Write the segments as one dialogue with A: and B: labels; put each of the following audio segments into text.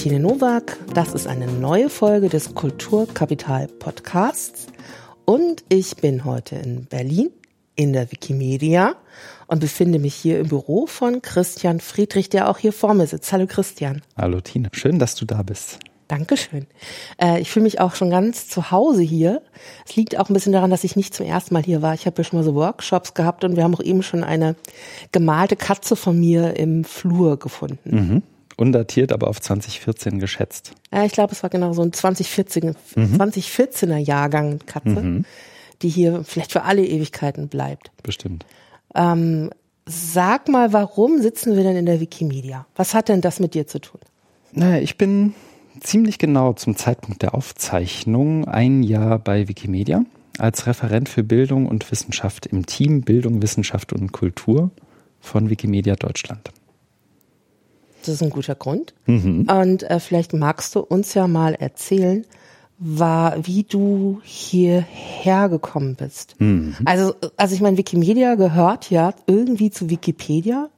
A: Tine Nowak. Das ist eine neue Folge des Kulturkapital Podcasts. Und ich bin heute in Berlin in der Wikimedia und befinde mich hier im Büro von Christian Friedrich, der auch hier vor mir sitzt. Hallo Christian.
B: Hallo Tine, schön, dass du da bist.
A: Dankeschön. Äh, ich fühle mich auch schon ganz zu Hause hier. Es liegt auch ein bisschen daran, dass ich nicht zum ersten Mal hier war. Ich habe ja schon mal so Workshops gehabt und wir haben auch eben schon eine gemalte Katze von mir im Flur gefunden.
B: Mhm. Undatiert, aber auf 2014 geschätzt.
A: Ja, ich glaube, es war genau so ein 2014, mhm. 2014er Jahrgang Katze, mhm. die hier vielleicht für alle Ewigkeiten bleibt.
B: Bestimmt.
A: Ähm, sag mal, warum sitzen wir denn in der Wikimedia? Was hat denn das mit dir zu tun?
B: Naja, ich bin ziemlich genau zum Zeitpunkt der Aufzeichnung ein Jahr bei Wikimedia als Referent für Bildung und Wissenschaft im Team Bildung, Wissenschaft und Kultur von Wikimedia Deutschland.
A: Das ist ein guter Grund. Mhm. Und äh, vielleicht magst du uns ja mal erzählen, war, wie du hierher gekommen bist. Mhm. Also, also ich meine, Wikimedia gehört ja irgendwie zu Wikipedia.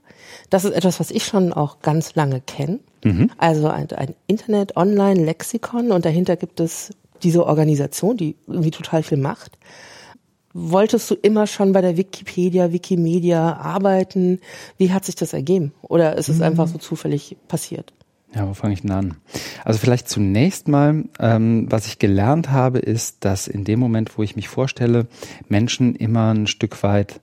A: Das ist etwas, was ich schon auch ganz lange kenne. Mhm. Also ein, ein Internet-Online-Lexikon und dahinter gibt es diese Organisation, die irgendwie total viel macht. Wolltest du immer schon bei der Wikipedia, Wikimedia arbeiten? Wie hat sich das ergeben? Oder ist es mhm. einfach so zufällig passiert?
B: Ja, wo fange ich denn an? Also vielleicht zunächst mal, ähm, was ich gelernt habe, ist, dass in dem Moment, wo ich mich vorstelle, Menschen immer ein Stück weit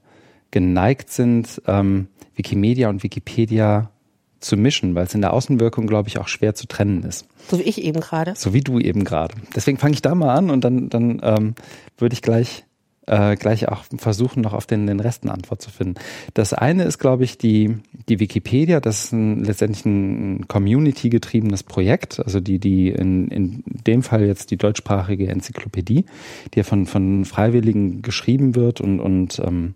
B: geneigt sind, ähm, Wikimedia und Wikipedia zu mischen, weil es in der Außenwirkung, glaube ich, auch schwer zu trennen ist.
A: So wie ich eben gerade.
B: So wie du eben gerade. Deswegen fange ich da mal an und dann, dann ähm, würde ich gleich äh, gleich auch versuchen, noch auf den, den Rest eine Antwort zu finden. Das eine ist, glaube ich, die, die Wikipedia. Das ist ein, letztendlich ein community-getriebenes Projekt. Also die, die in, in dem Fall jetzt die deutschsprachige Enzyklopädie, die ja von, von Freiwilligen geschrieben wird und, und ähm,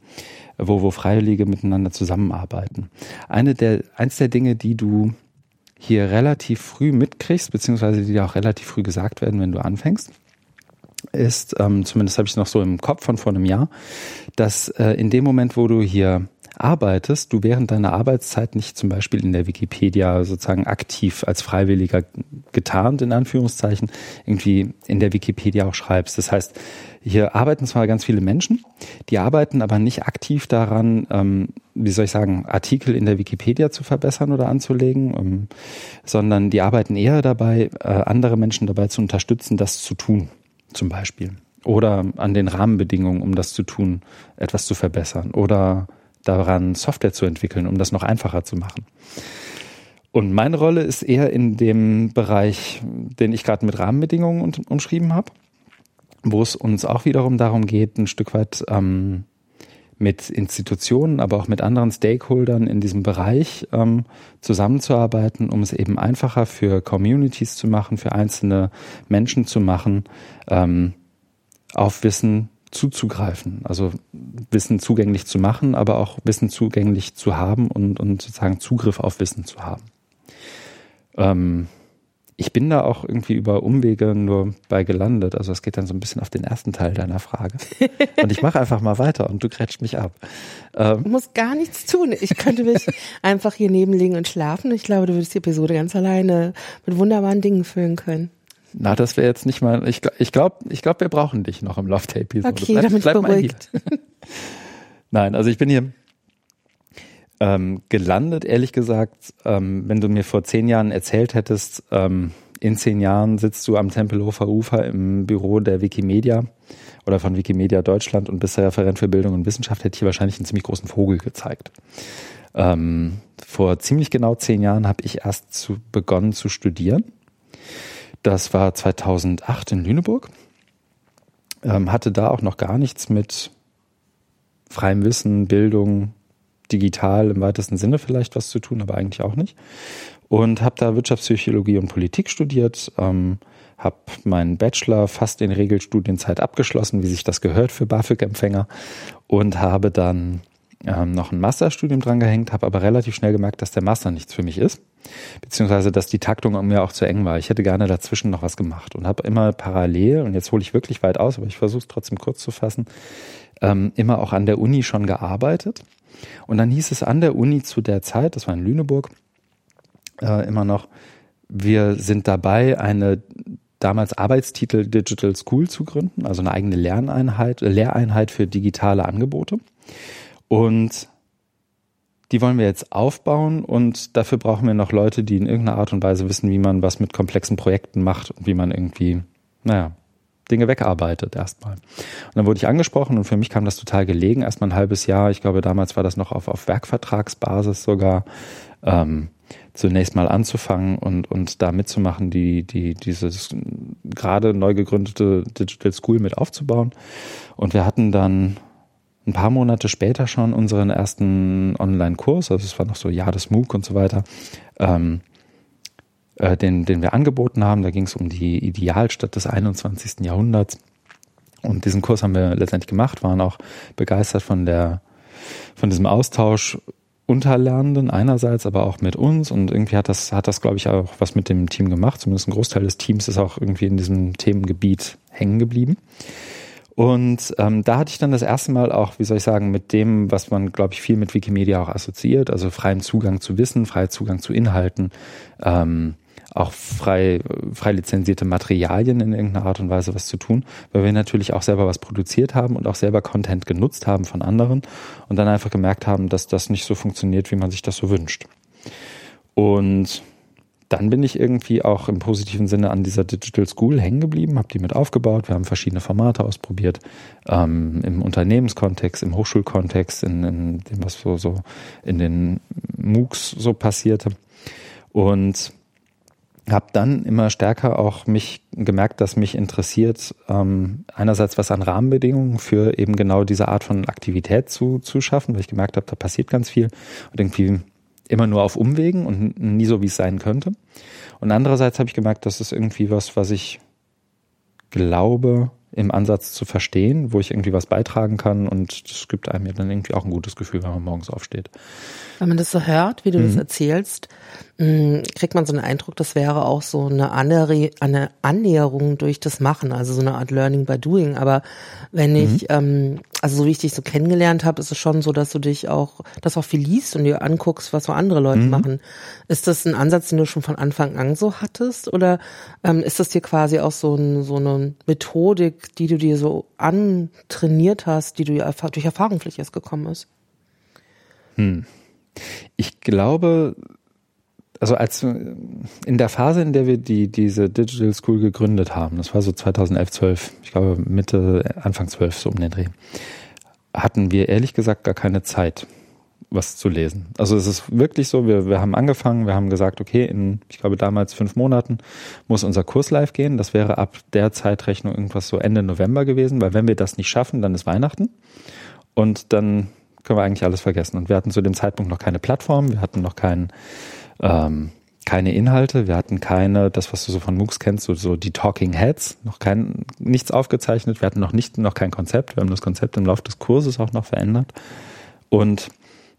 B: wo, wo Freiwillige miteinander zusammenarbeiten. Eine der, eins der Dinge, die du hier relativ früh mitkriegst, beziehungsweise die auch relativ früh gesagt werden, wenn du anfängst, ist, ähm, zumindest habe ich noch so im Kopf von vor einem Jahr, dass äh, in dem Moment, wo du hier arbeitest, du während deiner Arbeitszeit nicht zum Beispiel in der Wikipedia sozusagen aktiv als Freiwilliger getarnt, in Anführungszeichen, irgendwie in der Wikipedia auch schreibst. Das heißt, hier arbeiten zwar ganz viele Menschen, die arbeiten aber nicht aktiv daran, ähm, wie soll ich sagen, Artikel in der Wikipedia zu verbessern oder anzulegen, ähm, sondern die arbeiten eher dabei, äh, andere Menschen dabei zu unterstützen, das zu tun zum Beispiel. Oder an den Rahmenbedingungen, um das zu tun, etwas zu verbessern. Oder daran, Software zu entwickeln, um das noch einfacher zu machen. Und meine Rolle ist eher in dem Bereich, den ich gerade mit Rahmenbedingungen umschrieben habe, wo es uns auch wiederum darum geht, ein Stück weit ähm, mit Institutionen, aber auch mit anderen Stakeholdern in diesem Bereich ähm, zusammenzuarbeiten, um es eben einfacher für Communities zu machen, für einzelne Menschen zu machen, ähm, auf Wissen zuzugreifen. Also Wissen zugänglich zu machen, aber auch Wissen zugänglich zu haben und, und sozusagen Zugriff auf Wissen zu haben. Ähm, ich bin da auch irgendwie über Umwege nur bei gelandet. Also es geht dann so ein bisschen auf den ersten Teil deiner Frage. Und ich mache einfach mal weiter und du grätscht mich ab.
A: Ähm, du musst gar nichts tun. Ich könnte mich einfach hier nebenlegen und schlafen. Ich glaube, du würdest die Episode ganz alleine mit wunderbaren Dingen füllen können.
B: Na, das wäre jetzt nicht mal. Ich, ich glaube, ich glaub, wir brauchen dich noch im Love Episode.
A: Okay, bleib, damit bleib beruhigt.
B: Nein, also ich bin hier ähm, gelandet, ehrlich gesagt, ähm, wenn du mir vor zehn Jahren erzählt hättest, ähm, in zehn Jahren sitzt du am Tempelhofer Ufer im Büro der Wikimedia oder von Wikimedia Deutschland und bist der Referent für Bildung und Wissenschaft, hätte ich hier wahrscheinlich einen ziemlich großen Vogel gezeigt. Ähm, vor ziemlich genau zehn Jahren habe ich erst zu, begonnen zu studieren. Das war 2008 in Lüneburg. Ähm, hatte da auch noch gar nichts mit freiem Wissen, Bildung, digital im weitesten Sinne vielleicht was zu tun, aber eigentlich auch nicht. Und habe da Wirtschaftspsychologie und Politik studiert, ähm, habe meinen Bachelor fast in Regelstudienzeit abgeschlossen, wie sich das gehört für BAföG-Empfänger und habe dann ähm, noch ein Masterstudium dran gehängt, habe aber relativ schnell gemerkt, dass der Master nichts für mich ist, beziehungsweise dass die Taktung mir auch zu eng war. Ich hätte gerne dazwischen noch was gemacht und habe immer parallel, und jetzt hole ich wirklich weit aus, aber ich versuche es trotzdem kurz zu fassen, ähm, immer auch an der Uni schon gearbeitet und dann hieß es an der Uni zu der Zeit, das war in Lüneburg, äh, immer noch, wir sind dabei, eine damals Arbeitstitel Digital School zu gründen, also eine eigene Lerneinheit, Lehreinheit für digitale Angebote. Und die wollen wir jetzt aufbauen und dafür brauchen wir noch Leute, die in irgendeiner Art und Weise wissen, wie man was mit komplexen Projekten macht und wie man irgendwie, naja, Dinge wegarbeitet erstmal. Und dann wurde ich angesprochen und für mich kam das total gelegen. Erstmal ein halbes Jahr, ich glaube damals war das noch auf, auf Werkvertragsbasis sogar, ähm, zunächst mal anzufangen und, und da mitzumachen, die, die, dieses gerade neu gegründete Digital School mit aufzubauen. Und wir hatten dann ein paar Monate später schon unseren ersten Online-Kurs, also es war noch so Jahr des MOOC und so weiter, ähm, äh, den, den wir angeboten haben. Da ging es um die Idealstadt des 21. Jahrhunderts. Und diesen Kurs haben wir letztendlich gemacht, waren auch begeistert von der, von diesem Austausch unter Lernenden einerseits, aber auch mit uns. Und irgendwie hat das, hat das, glaube ich, auch was mit dem Team gemacht. Zumindest ein Großteil des Teams ist auch irgendwie in diesem Themengebiet hängen geblieben. Und ähm, da hatte ich dann das erste Mal auch, wie soll ich sagen, mit dem, was man, glaube ich, viel mit Wikimedia auch assoziiert, also freien Zugang zu Wissen, freien Zugang zu Inhalten, ähm, auch frei, frei lizenzierte Materialien in irgendeiner Art und Weise was zu tun, weil wir natürlich auch selber was produziert haben und auch selber Content genutzt haben von anderen und dann einfach gemerkt haben, dass das nicht so funktioniert, wie man sich das so wünscht. Und dann bin ich irgendwie auch im positiven Sinne an dieser Digital School hängen geblieben, habe die mit aufgebaut. Wir haben verschiedene Formate ausprobiert, ähm, im Unternehmenskontext, im Hochschulkontext, in, in dem, was so, so in den MOOCs so passierte. Und habe dann immer stärker auch mich gemerkt, dass mich interessiert, ähm, einerseits was an Rahmenbedingungen für eben genau diese Art von Aktivität zu, zu schaffen, weil ich gemerkt habe, da passiert ganz viel und irgendwie immer nur auf Umwegen und nie so, wie es sein könnte. Und andererseits habe ich gemerkt, das ist irgendwie was, was ich glaube, im Ansatz zu verstehen, wo ich irgendwie was beitragen kann und das gibt einem ja dann irgendwie auch ein gutes Gefühl, wenn man morgens aufsteht.
A: Wenn man das so hört, wie du mhm. das erzählst, mm, kriegt man so einen Eindruck, das wäre auch so eine, eine Annäherung durch das Machen, also so eine Art Learning by Doing. Aber wenn ich, mhm. ähm, also so wie ich dich so kennengelernt habe, ist es schon so, dass du dich auch, das auch viel liest und dir anguckst, was so andere Leute mhm. machen. Ist das ein Ansatz, den du schon von Anfang an so hattest? Oder ähm, ist das dir quasi auch so, ein, so eine Methodik, die du dir so antrainiert hast, die du durch Erfahrung vielleicht erst gekommen ist?
B: Hm. Ich glaube, also als in der Phase, in der wir die diese Digital School gegründet haben, das war so 2011, 12, ich glaube Mitte, Anfang 12 so um den Dreh, hatten wir ehrlich gesagt gar keine Zeit, was zu lesen. Also es ist wirklich so, wir, wir haben angefangen, wir haben gesagt, okay, in, ich glaube damals fünf Monaten muss unser Kurs live gehen. Das wäre ab der Zeitrechnung irgendwas so Ende November gewesen, weil wenn wir das nicht schaffen, dann ist Weihnachten. Und dann können wir eigentlich alles vergessen. Und wir hatten zu dem Zeitpunkt noch keine Plattform, wir hatten noch kein, ähm, keine Inhalte, wir hatten keine, das was du so von MOOCs kennst, so, so die Talking Heads, noch kein, nichts aufgezeichnet, wir hatten noch nicht, noch kein Konzept, wir haben das Konzept im Laufe des Kurses auch noch verändert. Und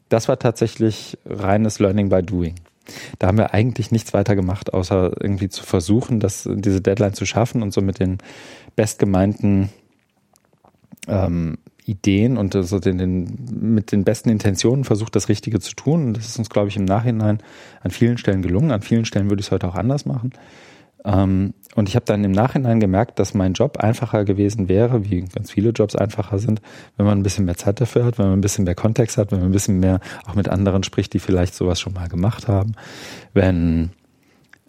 B: das war tatsächlich reines Learning by Doing. Da haben wir eigentlich nichts weiter gemacht, außer irgendwie zu versuchen, das, diese Deadline zu schaffen und so mit den bestgemeinten ähm, Ideen und so den, den, mit den besten Intentionen versucht, das Richtige zu tun. Und das ist uns, glaube ich, im Nachhinein an vielen Stellen gelungen. An vielen Stellen würde ich es heute auch anders machen. Ähm, und ich habe dann im Nachhinein gemerkt, dass mein Job einfacher gewesen wäre, wie ganz viele Jobs einfacher sind, wenn man ein bisschen mehr Zeit dafür hat, wenn man ein bisschen mehr Kontext hat, wenn man ein bisschen mehr auch mit anderen spricht, die vielleicht sowas schon mal gemacht haben, wenn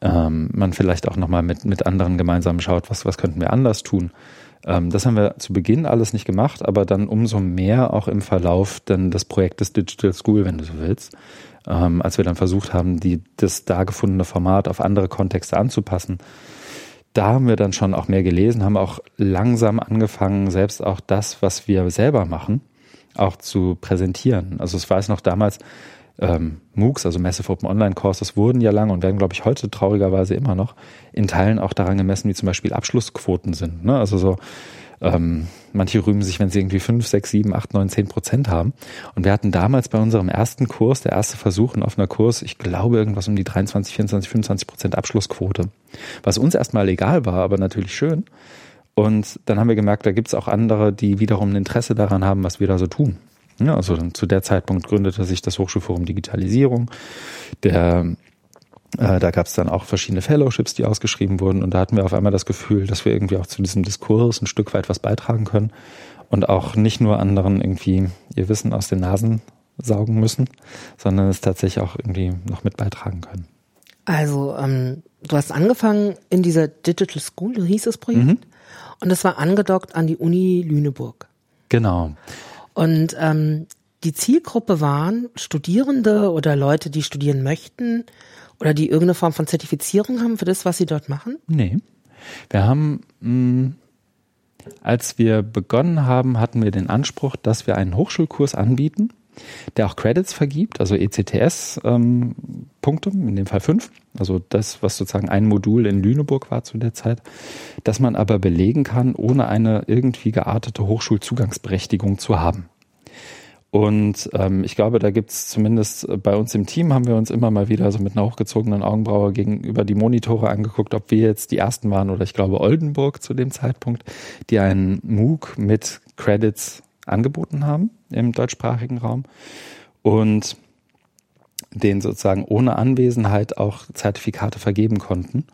B: ähm, man vielleicht auch nochmal mit, mit anderen gemeinsam schaut, was, was könnten wir anders tun. Ähm, das haben wir zu Beginn alles nicht gemacht, aber dann umso mehr auch im Verlauf dann des Projektes Digital School, wenn du so willst, ähm, als wir dann versucht haben, die, das da gefundene Format auf andere Kontexte anzupassen. Da haben wir dann schon auch mehr gelesen, haben auch langsam angefangen, selbst auch das, was wir selber machen, auch zu präsentieren. Also es war es noch damals, ähm, MOOCs, also Massive Open Online Courses, wurden ja lange und werden, glaube ich, heute traurigerweise immer noch in Teilen auch daran gemessen, wie zum Beispiel Abschlussquoten sind. Ne? Also so, ähm, manche rühmen sich, wenn sie irgendwie fünf, sechs, sieben, acht, neun, zehn Prozent haben. Und wir hatten damals bei unserem ersten Kurs, der erste Versuch in offener Kurs, ich glaube irgendwas um die 23, 24, 25 Prozent Abschlussquote. Was uns erstmal egal war, aber natürlich schön. Und dann haben wir gemerkt, da gibt es auch andere, die wiederum ein Interesse daran haben, was wir da so tun. Ja, also zu der Zeitpunkt gründete sich das Hochschulforum Digitalisierung. Der Äh, da gab es dann auch verschiedene Fellowships, die ausgeschrieben wurden. Und da hatten wir auf einmal das Gefühl, dass wir irgendwie auch zu diesem Diskurs ein Stück weit was beitragen können und auch nicht nur anderen irgendwie ihr Wissen aus den Nasen saugen müssen, sondern es tatsächlich auch irgendwie noch mit beitragen können.
A: Also, ähm, du hast angefangen in dieser Digital School, hieß das Projekt, mhm. und das war angedockt an die Uni Lüneburg.
B: Genau.
A: Und ähm, die Zielgruppe waren Studierende oder Leute, die studieren möchten oder die irgendeine Form von Zertifizierung haben für das, was sie dort machen?
B: Nee. Wir haben, mh, hm, als wir begonnen haben, hatten wir den Anspruch, dass wir einen Hochschulkurs anbieten, der auch Credits vergibt, also ECTS-Punkte, ähm, in dem Fall fünf, also das, was sozusagen ein Modul in Lüneburg war zu der Zeit, dass man aber belegen kann, ohne eine irgendwie geartete Hochschulzugangsberechtigung zu haben. Und ähm, ich glaube, da gibt's zumindest bei uns im Team, haben wir uns immer mal wieder so mit einer hochgezogenen Augenbraue gegenüber die Monitore angeguckt, ob wir jetzt die ersten waren oder ich glaube Oldenburg zu dem Zeitpunkt, die einen MOOC mit Credits angeboten haben im deutschsprachigen Raum und den sozusagen ohne Anwesenheit auch Zertifikate vergeben konnten.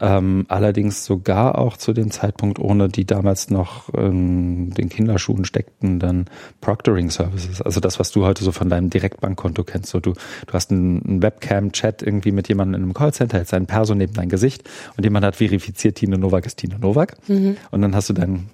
B: Ähm, allerdings sogar auch zu dem Zeitpunkt ohne die damals noch in den Kinderschuhen steckten dann Proctoring Services. Also das, was du heute so von deinem Direktbankkonto kennst. So du, du hast einen Webcam-Chat irgendwie mit jemandem in einem Callcenter, hältst einen Perso neben dein Gesicht und jemand hat verifiziert, Tine Novak ist Tine Novak. Mhm. Und dann hast du dein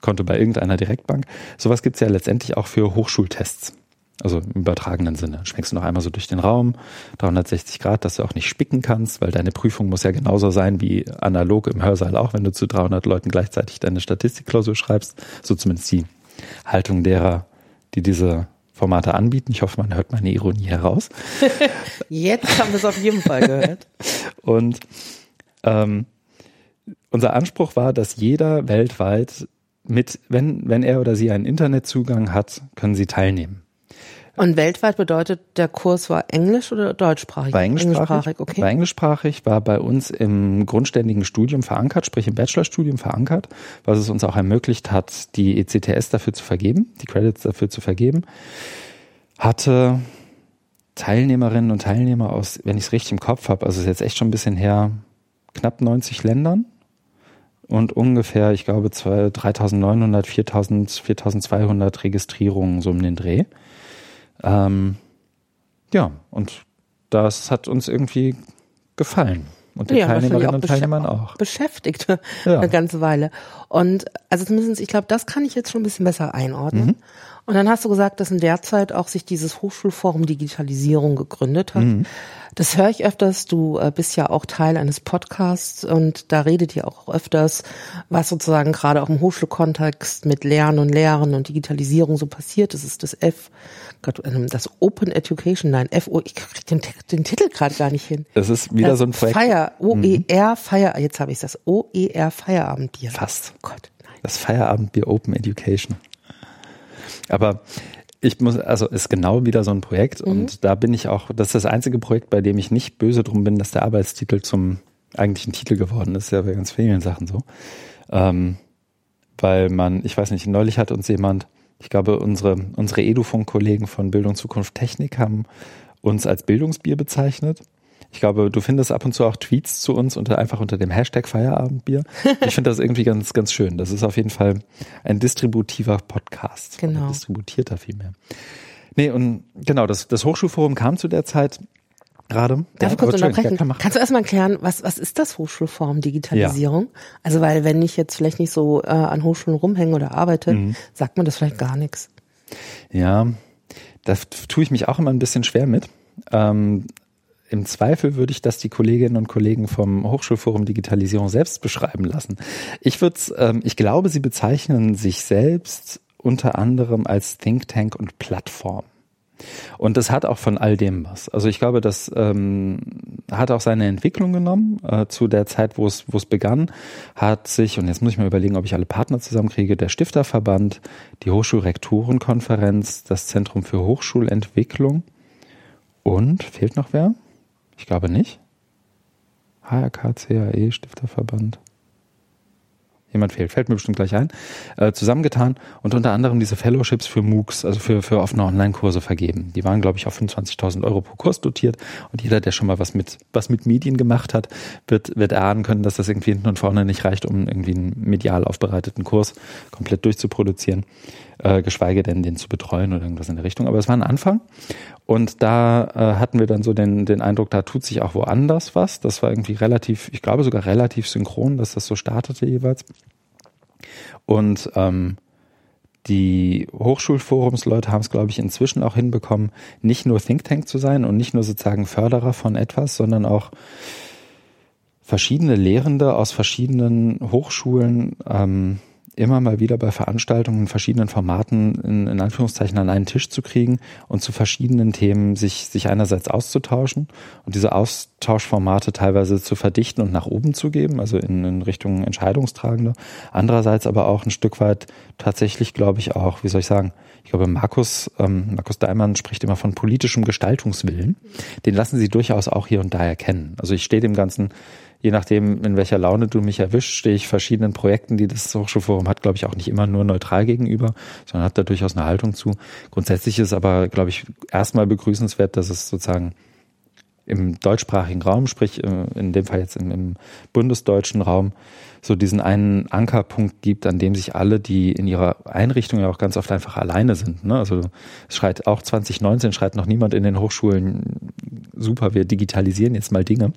B: Konto bei irgendeiner Direktbank. Sowas gibt's ja letztendlich auch für Hochschultests. Also im übertragenen Sinne. Schmeckst du noch einmal so durch den Raum, 360 Grad, dass du auch nicht spicken kannst, weil deine Prüfung muss ja genauso sein wie analog im Hörsaal auch, wenn du zu 300 Leuten gleichzeitig deine Statistikklausur schreibst. So zumindest die Haltung derer, die diese Formate anbieten. Ich hoffe, man hört meine Ironie heraus.
A: Jetzt haben wir es auf jeden Fall gehört.
B: Und ähm, unser Anspruch war, dass jeder weltweit mit, wenn, wenn er oder sie einen Internetzugang hat, können sie teilnehmen.
A: Und weltweit bedeutet, der Kurs war englisch oder deutschsprachig?
B: War englischsprachig, englischsprachig okay. War englischsprachig, war bei uns im grundständigen Studium verankert, sprich im Bachelorstudium verankert, was es uns auch ermöglicht hat, die ECTS dafür zu vergeben, die Credits dafür zu vergeben. Hatte Teilnehmerinnen und Teilnehmer aus, wenn ich es richtig im Kopf habe, also ist jetzt echt schon ein bisschen her, knapp 90 Ländern und ungefähr, ich glaube, 3900, 4000, 4200 Registrierungen so um den Dreh. Ähm, ja, und das hat uns irgendwie gefallen. Und den ja, Teilnehmerinnen und Teilnehmern auch.
A: Beschäftigt ja. eine ganze Weile. Und also zumindest, ich glaube, das kann ich jetzt schon ein bisschen besser einordnen. Mhm. Und dann hast du gesagt, dass in der Zeit auch sich dieses Hochschulforum Digitalisierung gegründet hat. Mhm. Das höre ich öfters. Du äh, bist ja auch Teil eines Podcasts und da redet ihr auch öfters, was sozusagen gerade auch im Hochschulkontext mit Lernen und Lehren und Digitalisierung so passiert. Das ist das F, ähm, das Open Education, nein, FO, ich krieg den, den Titel gerade gar nicht hin.
B: Das ist wieder
A: das
B: so ein Projekt.
A: Feier, OER, mhm. Feier, jetzt habe ich das, OER Feierabendbier.
B: Fast. Oh Gott, nein. Das Feierabendbier Open Education. Aber ich muss, also ist genau wieder so ein Projekt mhm. und da bin ich auch, das ist das einzige Projekt, bei dem ich nicht böse drum bin, dass der Arbeitstitel zum eigentlichen Titel geworden ist, ja bei ganz vielen Sachen so. Ähm, weil man, ich weiß nicht, neulich hat uns jemand, ich glaube, unsere, unsere Edufunk-Kollegen von Bildung Zukunft Technik haben uns als Bildungsbier bezeichnet. Ich glaube, du findest ab und zu auch Tweets zu uns unter, einfach unter dem Hashtag Feierabendbier. Ich finde das irgendwie ganz, ganz schön. Das ist auf jeden Fall ein distributiver Podcast.
A: Genau.
B: Ein distributierter vielmehr. Nee, und genau, das, das Hochschulforum kam zu der Zeit gerade.
A: Darf ich kurz unterbrechen? Ja, Kannst du erstmal erklären, was, was ist das Hochschulforum Digitalisierung? Ja. Also, weil wenn ich jetzt vielleicht nicht so äh, an Hochschulen rumhänge oder arbeite, mhm. sagt man das vielleicht gar nichts.
B: Ja, da tue ich mich auch immer ein bisschen schwer mit. Ähm, im Zweifel würde ich das die Kolleginnen und Kollegen vom Hochschulforum Digitalisierung selbst beschreiben lassen. Ich würde, ähm, ich glaube, sie bezeichnen sich selbst unter anderem als Think Tank und Plattform. Und das hat auch von all dem was. Also ich glaube, das ähm, hat auch seine Entwicklung genommen. Äh, zu der Zeit, wo es wo es begann, hat sich, und jetzt muss ich mal überlegen, ob ich alle Partner zusammenkriege, der Stifterverband, die Hochschulrektorenkonferenz, das Zentrum für Hochschulentwicklung und fehlt noch wer? Ich glaube nicht. HRK, CAE, Stifterverband. jemand fehlt, fällt mir bestimmt gleich ein, äh, zusammengetan und unter anderem diese Fellowships für MOOCs, also für, für offene Online-Kurse vergeben. Die waren, glaube ich, auf 25.000 Euro pro Kurs dotiert und jeder, der schon mal was mit, was mit Medien gemacht hat, wird, wird erahnen können, dass das irgendwie hinten und vorne nicht reicht, um irgendwie einen medial aufbereiteten Kurs komplett durchzuproduzieren, äh, geschweige denn den zu betreuen oder irgendwas in der Richtung. Aber es war ein Anfang und da äh, hatten wir dann so den, den Eindruck, da tut sich auch woanders was. Das war irgendwie relativ, ich glaube sogar relativ synchron, dass das so startete jeweils. Und ähm, die Hochschulforumsleute haben es, glaube ich, inzwischen auch hinbekommen, nicht nur Think Tank zu sein und nicht nur sozusagen Förderer von etwas, sondern auch verschiedene Lehrende aus verschiedenen Hochschulen ähm, immer mal wieder bei Veranstaltungen in verschiedenen Formaten in, in Anführungszeichen an einen Tisch zu kriegen und zu verschiedenen Themen sich, sich einerseits auszutauschen und diese Austauschformate teilweise zu verdichten und nach oben zu geben, also in, in Richtung Entscheidungstragende. Andererseits aber auch ein Stück weit tatsächlich, glaube ich, auch, wie soll ich sagen, ich glaube, Markus, ähm, Markus Daimann spricht immer von politischem Gestaltungswillen. Den lassen sie durchaus auch hier und da erkennen. Also ich stehe dem Ganzen je nachdem, in welcher Laune du mich erwischst, stehe ich verschiedenen Projekten, die das Hochschulforum hat, glaube ich, auch nicht immer nur neutral gegenüber, sondern hat da durchaus eine Haltung zu. Grundsätzlich ist aber, glaube ich, erstmal begrüßenswert, dass es sozusagen im deutschsprachigen Raum, sprich äh, in dem Fall jetzt im, im bundesdeutschen Raum, so diesen einen Ankerpunkt gibt, an dem sich alle, die in ihrer Einrichtung ja auch ganz oft einfach alleine sind. Ne? Also es schreit auch 2019 schreit noch niemand in den Hochschulen, super, wir digitalisieren jetzt mal Dinge,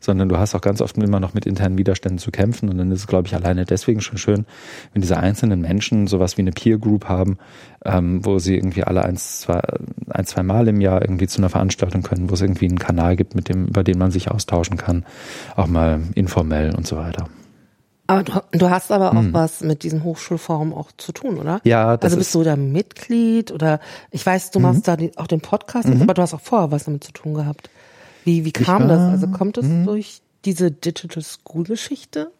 B: sondern du hast auch ganz oft immer noch mit internen Widerständen zu kämpfen und dann ist es, glaube ich, alleine deswegen schon schön, wenn diese einzelnen Menschen sowas wie eine Peer Group haben, ähm, wo sie irgendwie alle eins, zwei, ein, zwei Mal im Jahr irgendwie zu einer Veranstaltung können, wo es irgendwie einen Kanal gibt, mit dem, über den man sich austauschen kann, auch mal informell und so weiter.
A: Aber du, du hast aber auch hm. was mit diesem Hochschulforum auch zu tun, oder?
B: Ja,
A: das Also bist du da Mitglied oder ich weiß, du machst mhm. da die, auch den Podcast, mhm. aber du hast auch vorher was damit zu tun gehabt. Wie, wie kam das? Also kommt es mhm. durch diese Digital School Geschichte?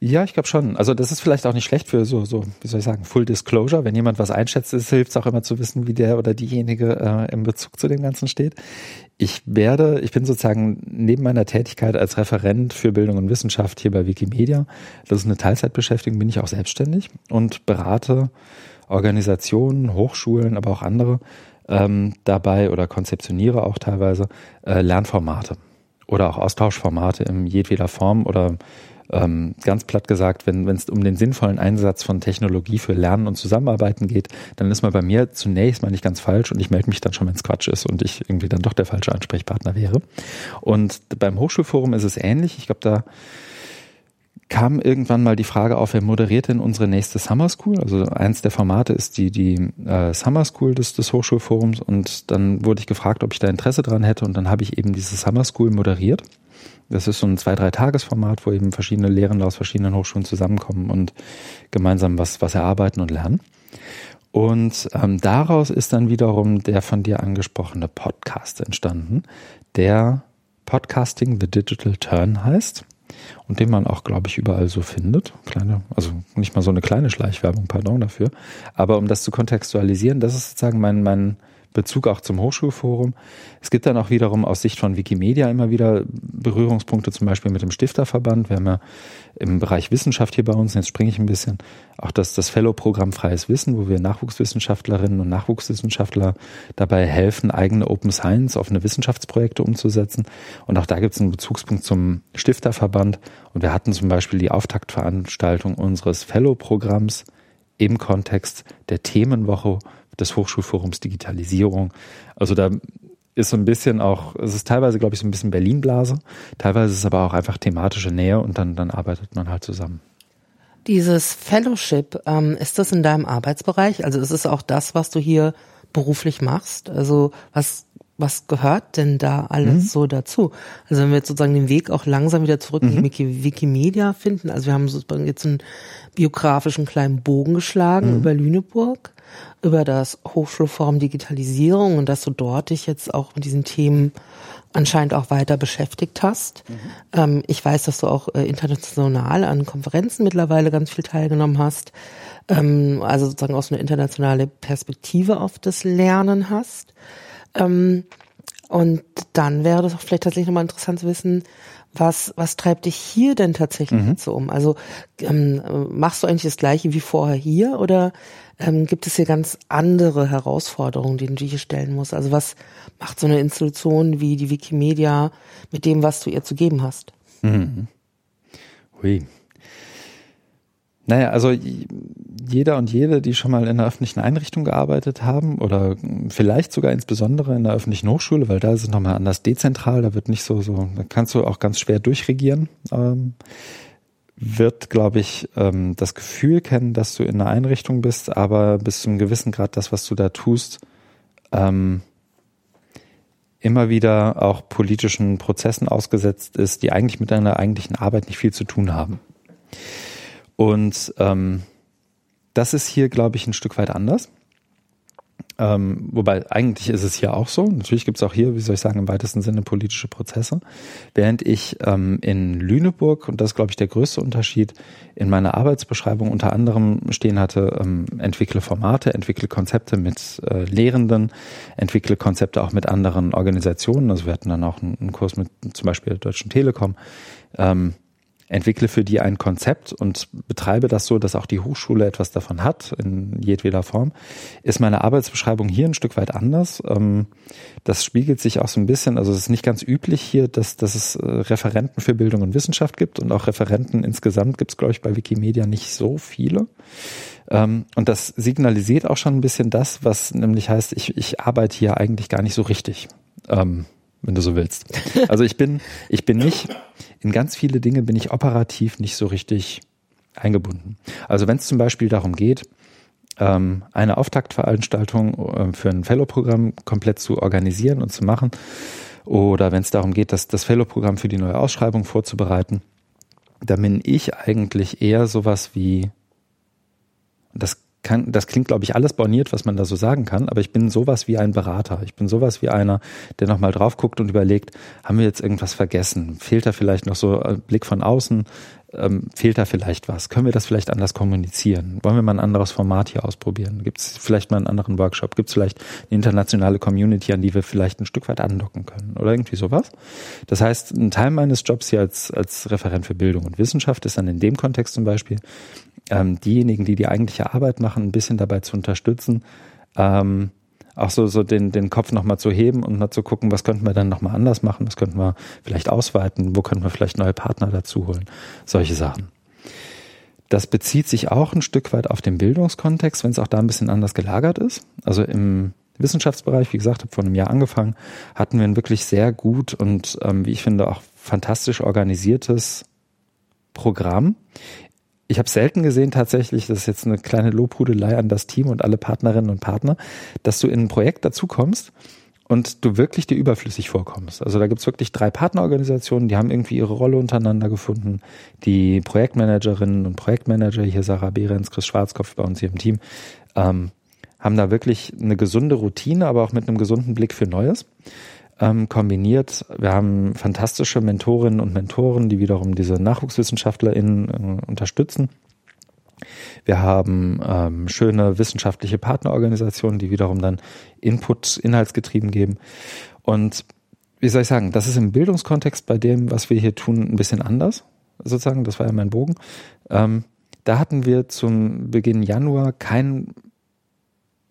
B: Ja, ich glaube schon. Also das ist vielleicht auch nicht schlecht für so, so, wie soll ich sagen, Full Disclosure. Wenn jemand was einschätzt, es hilft auch immer zu wissen, wie der oder diejenige äh, im Bezug zu dem Ganzen steht. Ich werde, ich bin sozusagen neben meiner Tätigkeit als Referent für Bildung und Wissenschaft hier bei Wikimedia, das ist eine Teilzeitbeschäftigung, bin ich auch selbstständig und berate Organisationen, Hochschulen, aber auch andere ähm, dabei oder konzeptioniere auch teilweise äh, Lernformate oder auch Austauschformate in jedweder Form oder ähm, ganz platt gesagt, wenn es um den sinnvollen Einsatz von Technologie für Lernen und Zusammenarbeiten geht, dann ist man bei mir zunächst mal nicht ganz falsch und ich melde mich dann schon, wenn es Quatsch ist und ich irgendwie dann doch der falsche Ansprechpartner wäre. Und beim Hochschulforum ist es ähnlich. Ich glaube, da kam irgendwann mal die Frage auf, wer moderiert denn unsere nächste Summer School? Also eins der Formate ist die, die äh, Summer School des, des Hochschulforums und dann wurde ich gefragt, ob ich da Interesse dran hätte und dann habe ich eben diese Summer School moderiert. Das ist so ein zwei, drei Tagesformat, wo eben verschiedene Lehrende aus verschiedenen Hochschulen zusammenkommen und gemeinsam was, was erarbeiten und lernen. Und ähm, daraus ist dann wiederum der von dir angesprochene Podcast entstanden, der Podcasting The Digital Turn heißt und den man auch, glaube ich, überall so findet. Kleine, also nicht mal so eine kleine Schleichwerbung, pardon dafür. Aber um das zu kontextualisieren, das ist sozusagen mein, mein Bezug auch zum Hochschulforum. Es gibt dann auch wiederum aus Sicht von Wikimedia immer wieder Berührungspunkte, zum Beispiel mit dem Stifterverband. Wir haben ja im Bereich Wissenschaft hier bei uns, jetzt springe ich ein bisschen, auch das, das Fellow-Programm Freies Wissen, wo wir Nachwuchswissenschaftlerinnen und Nachwuchswissenschaftler dabei helfen, eigene Open Science, offene Wissenschaftsprojekte umzusetzen. Und auch da gibt es einen Bezugspunkt zum Stifterverband. Und wir hatten zum Beispiel die Auftaktveranstaltung unseres Fellow-Programms im Kontext der Themenwoche des Hochschulforums Digitalisierung. Also da ist so ein bisschen auch, es ist teilweise, glaube ich, so ein bisschen Berlin-Blase, teilweise ist es aber auch einfach thematische Nähe und dann, dann arbeitet man halt zusammen.
A: Dieses Fellowship, ähm, ist das in deinem Arbeitsbereich? Also ist es auch das, was du hier beruflich machst? Also was, was gehört denn da alles mhm. so dazu? Also wenn wir jetzt sozusagen den Weg auch langsam wieder zurück mhm. in die Wikimedia finden, also wir haben sozusagen jetzt einen biografischen kleinen Bogen geschlagen mhm. über Lüneburg über das Hochschulforum Digitalisierung und dass du dort dich jetzt auch mit diesen Themen anscheinend auch weiter beschäftigt hast. Mhm. Ähm, ich weiß, dass du auch äh, international an Konferenzen mittlerweile ganz viel teilgenommen hast, ähm, also sozusagen auch so eine internationale Perspektive auf das Lernen hast. Ähm, Und dann wäre das auch vielleicht tatsächlich nochmal interessant zu wissen, was, was treibt dich hier denn tatsächlich mhm. so um? Also ähm, machst du eigentlich das gleiche wie vorher hier oder ähm, gibt es hier ganz andere Herausforderungen, denen du hier stellen musst? Also was macht so eine Institution wie die Wikimedia mit dem, was du ihr zu geben hast? Mhm.
B: Hui. Naja, also jeder und jede, die schon mal in einer öffentlichen Einrichtung gearbeitet haben oder vielleicht sogar insbesondere in der öffentlichen Hochschule, weil da ist es nochmal anders dezentral, da wird nicht so, so, da kannst du auch ganz schwer durchregieren, ähm, wird, glaube ich, ähm, das Gefühl kennen, dass du in einer Einrichtung bist, aber bis zu einem gewissen Grad das, was du da tust, ähm, immer wieder auch politischen Prozessen ausgesetzt ist, die eigentlich mit deiner eigentlichen Arbeit nicht viel zu tun haben. Und ähm, das ist hier, glaube ich, ein Stück weit anders. Ähm, wobei eigentlich ist es hier auch so. Natürlich gibt es auch hier, wie soll ich sagen, im weitesten Sinne politische Prozesse. Während ich ähm, in Lüneburg, und das ist, glaube ich, der größte Unterschied, in meiner Arbeitsbeschreibung unter anderem stehen hatte, ähm, entwickle Formate, entwickle Konzepte mit äh, Lehrenden, entwickle Konzepte auch mit anderen Organisationen. Also wir hatten dann auch einen, einen Kurs mit zum Beispiel der Deutschen Telekom. Ähm, entwickle für die ein Konzept und betreibe das so, dass auch die Hochschule etwas davon hat, in jedweder Form, ist meine Arbeitsbeschreibung hier ein Stück weit anders. Ähm, das spiegelt sich auch so ein bisschen, also es ist nicht ganz üblich hier, dass, dass es äh, Referenten für Bildung und Wissenschaft gibt und auch Referenten insgesamt gibt es, glaube ich, bei Wikimedia nicht so viele. Ähm, und das signalisiert auch schon ein bisschen das, was nämlich heißt, ich, ich arbeite hier eigentlich gar nicht so richtig. Ähm, wenn du so willst. Also ich bin, ich bin nicht, in ganz viele Dinge bin ich operativ nicht so richtig eingebunden. Also wenn es zum Beispiel darum geht, ähm, eine Auftaktveranstaltung ähm, für ein Fellow-Programm komplett zu organisieren und zu machen, oder wenn es darum geht, das, das Fellow-Programm für die neue Ausschreibung vorzubereiten, dann bin ich eigentlich eher sowas wie, das kann, das klingt, glaube ich, alles borniert, was man da so sagen kann, aber ich bin sowas wie ein Berater. Ich bin sowas wie einer, der nochmal drauf guckt und überlegt, haben wir jetzt irgendwas vergessen? Fehlt da vielleicht noch so ein Blick von außen? Ähm, fehlt da vielleicht was? Können wir das vielleicht anders kommunizieren? Wollen wir mal ein anderes Format hier ausprobieren? Gibt es vielleicht mal einen anderen Workshop? Gibt es vielleicht eine internationale Community, an die wir vielleicht ein Stück weit andocken können? Oder irgendwie sowas? Das heißt, ein Teil meines Jobs hier als, als Referent für Bildung und Wissenschaft ist dann in dem Kontext zum Beispiel, ähm, diejenigen, die die eigentliche Arbeit machen, ein bisschen dabei zu unterstützen, ähm, auch so, so den, den Kopf nochmal zu heben und mal zu gucken, was könnten wir dann nochmal anders machen, was könnten wir vielleicht ausweiten, wo könnten wir vielleicht neue Partner dazu holen, solche Sachen. Das bezieht sich auch ein Stück weit auf den Bildungskontext, wenn es auch da ein bisschen anders gelagert ist. Also im Wissenschaftsbereich, wie gesagt, habe vor einem Jahr angefangen, hatten wir ein wirklich sehr gut und, ähm, wie ich finde, auch fantastisch organisiertes Programm, ich habe selten gesehen tatsächlich, das ist jetzt eine kleine Lobhudelei an das Team und alle Partnerinnen und Partner, dass du in ein Projekt dazukommst und du wirklich dir überflüssig vorkommst. Also da gibt's wirklich drei Partnerorganisationen, die haben irgendwie ihre Rolle untereinander gefunden. Die Projektmanagerinnen und Projektmanager, hier Sarah Behrens, Chris Schwarzkopf bei uns hier im Team, ähm, haben da wirklich eine gesunde Routine, aber auch mit einem gesunden Blick für Neues ähm, kombiniert. Wir haben fantastische Mentorinnen und Mentoren, die wiederum diese NachwuchswissenschaftlerInnen äh, unterstützen. Wir haben ähm, schöne wissenschaftliche Partnerorganisationen, die wiederum dann Input inhaltsgetrieben geben. Und wie soll ich sagen, das ist im Bildungskontext bei dem, was wir hier tun, ein bisschen anders, sozusagen. Das war ja mein Bogen. Ähm, da hatten wir zum Beginn Januar kein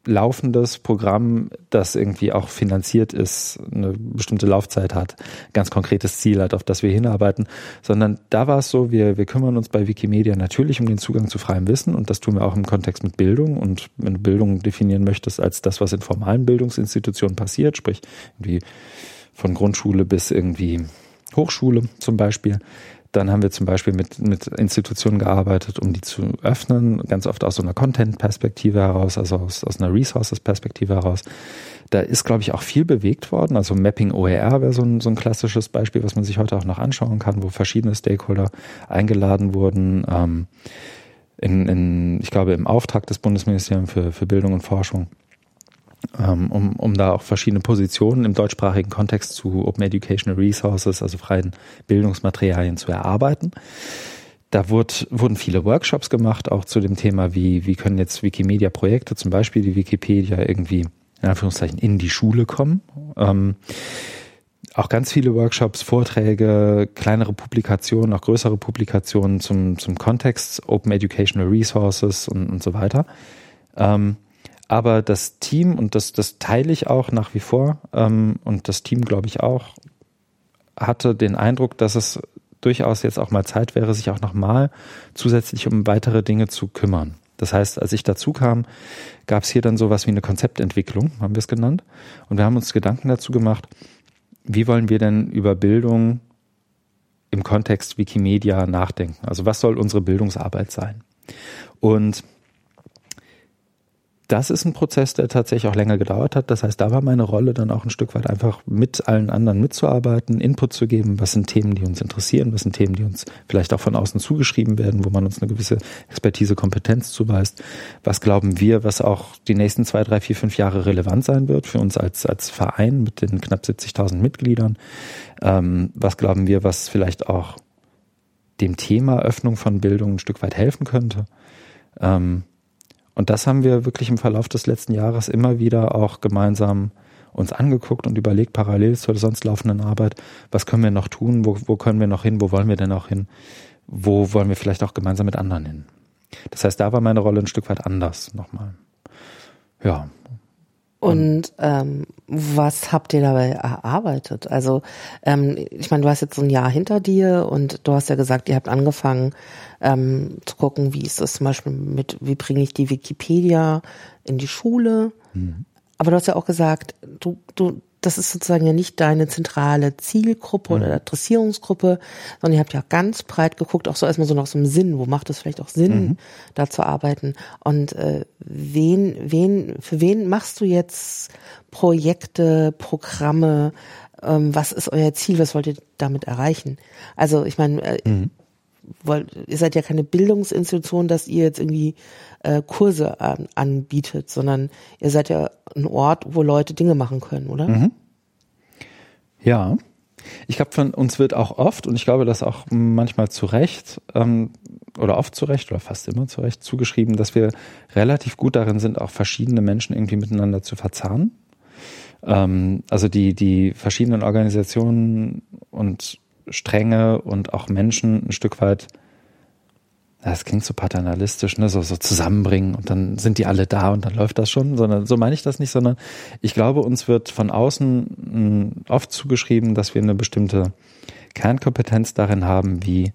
B: laufendes Programm, das irgendwie auch finanziert ist, eine bestimmte Laufzeit hat, ganz konkretes Ziel hat, auf das wir hinarbeiten, sondern da war es so, wir, wir kümmern uns bei Wikimedia natürlich um den Zugang zu freiem Wissen und das tun wir auch im Kontext mit Bildung und wenn du Bildung definieren möchtest als das, was in formalen Bildungsinstitutionen passiert, sprich irgendwie von Grundschule bis irgendwie Hochschule zum Beispiel, dann haben wir zum Beispiel mit, mit Institutionen gearbeitet, um die zu öffnen, ganz oft aus so einer Content-Perspektive heraus, also aus, aus einer Resources-Perspektive heraus. Da ist, glaube ich, auch viel bewegt worden. Also Mapping OER wäre so ein, so ein klassisches Beispiel, was man sich heute auch noch anschauen kann, wo verschiedene Stakeholder eingeladen wurden. Ähm, in, in, ich glaube, im Auftrag des Bundesministeriums für, für Bildung und Forschung um, um da auch verschiedene Positionen im deutschsprachigen Kontext zu Open Educational Resources, also freien Bildungsmaterialien zu erarbeiten. Da wurde, wurden viele Workshops gemacht, auch zu dem Thema, wie, wie können jetzt Wikimedia-Projekte, zum Beispiel die Wikipedia, irgendwie in Anführungszeichen in die Schule kommen. Ähm, auch ganz viele Workshops, Vorträge, kleinere Publikationen, auch größere Publikationen zum, zum Kontext, Open Educational Resources und, und so weiter. Ähm, aber das Team, und das, das teile ich auch nach wie vor, ähm, und das Team, glaube ich, auch, hatte den Eindruck, dass es durchaus jetzt auch mal Zeit wäre, sich auch nochmal zusätzlich um weitere Dinge zu kümmern. Das heißt, als ich dazu kam, gab es hier dann sowas wie eine Konzeptentwicklung, haben wir es genannt. Und wir haben uns Gedanken dazu gemacht, wie wollen wir denn über Bildung im Kontext Wikimedia nachdenken? Also was soll unsere Bildungsarbeit sein? Und das ist ein Prozess, der tatsächlich auch länger gedauert hat. Das heißt, da war meine Rolle dann auch ein Stück weit einfach mit allen anderen mitzuarbeiten, Input zu geben. Was sind Themen, die uns interessieren? Was sind Themen, die uns vielleicht auch von außen zugeschrieben werden, wo man uns eine gewisse Expertise, Kompetenz zuweist? Was glauben wir, was auch die nächsten zwei, drei, vier, fünf Jahre relevant sein wird für uns als, als Verein mit den knapp 70.000 Mitgliedern? Ähm, was glauben wir, was vielleicht auch dem Thema Öffnung von Bildung ein Stück weit helfen könnte? Ähm, und das haben wir wirklich im Verlauf des letzten Jahres immer wieder auch gemeinsam uns angeguckt und überlegt, parallel zur sonst laufenden Arbeit, was können wir noch tun, wo, wo können wir noch hin, wo wollen wir denn auch hin, wo wollen wir vielleicht auch gemeinsam mit anderen hin. Das heißt, da war meine Rolle ein Stück weit anders nochmal. Ja,
A: und ähm, was habt ihr dabei erarbeitet? Also ähm, ich meine, du hast jetzt so ein Jahr hinter dir und du hast ja gesagt, ihr habt angefangen ähm, zu gucken, wie ist das zum Beispiel mit, wie bringe ich die Wikipedia in die Schule? Mhm. Aber du hast ja auch gesagt, du, du das ist sozusagen ja nicht deine zentrale Zielgruppe mhm. oder Adressierungsgruppe, sondern ihr habt ja ganz breit geguckt, auch so erstmal so nach so einem Sinn, wo macht es vielleicht auch Sinn, mhm. da zu arbeiten. Und äh, wen, wen, für wen machst du jetzt Projekte, Programme? Ähm, was ist euer Ziel? Was wollt ihr damit erreichen? Also ich meine, äh, mhm wollt, ihr seid ja keine Bildungsinstitution, dass ihr jetzt irgendwie äh, Kurse an, anbietet, sondern ihr seid ja ein Ort, wo Leute Dinge machen können, oder? Mhm.
B: Ja. Ich glaube, von uns wird auch oft, und ich glaube, das auch manchmal zu Recht, ähm, oder oft zu Recht, oder fast immer zu Recht, zugeschrieben, dass wir relativ gut darin sind, auch verschiedene Menschen irgendwie miteinander zu verzahnen. Ähm, also die, die verschiedenen Organisationen und Stränge und auch Menschen ein Stück weit, das klingt so paternalistisch, ne, so, so zusammenbringen und dann sind die alle da und dann läuft das schon, sondern so meine ich das nicht, sondern ich glaube, uns wird von außen hm, oft zugeschrieben, dass wir eine bestimmte Kernkompetenz darin haben, wie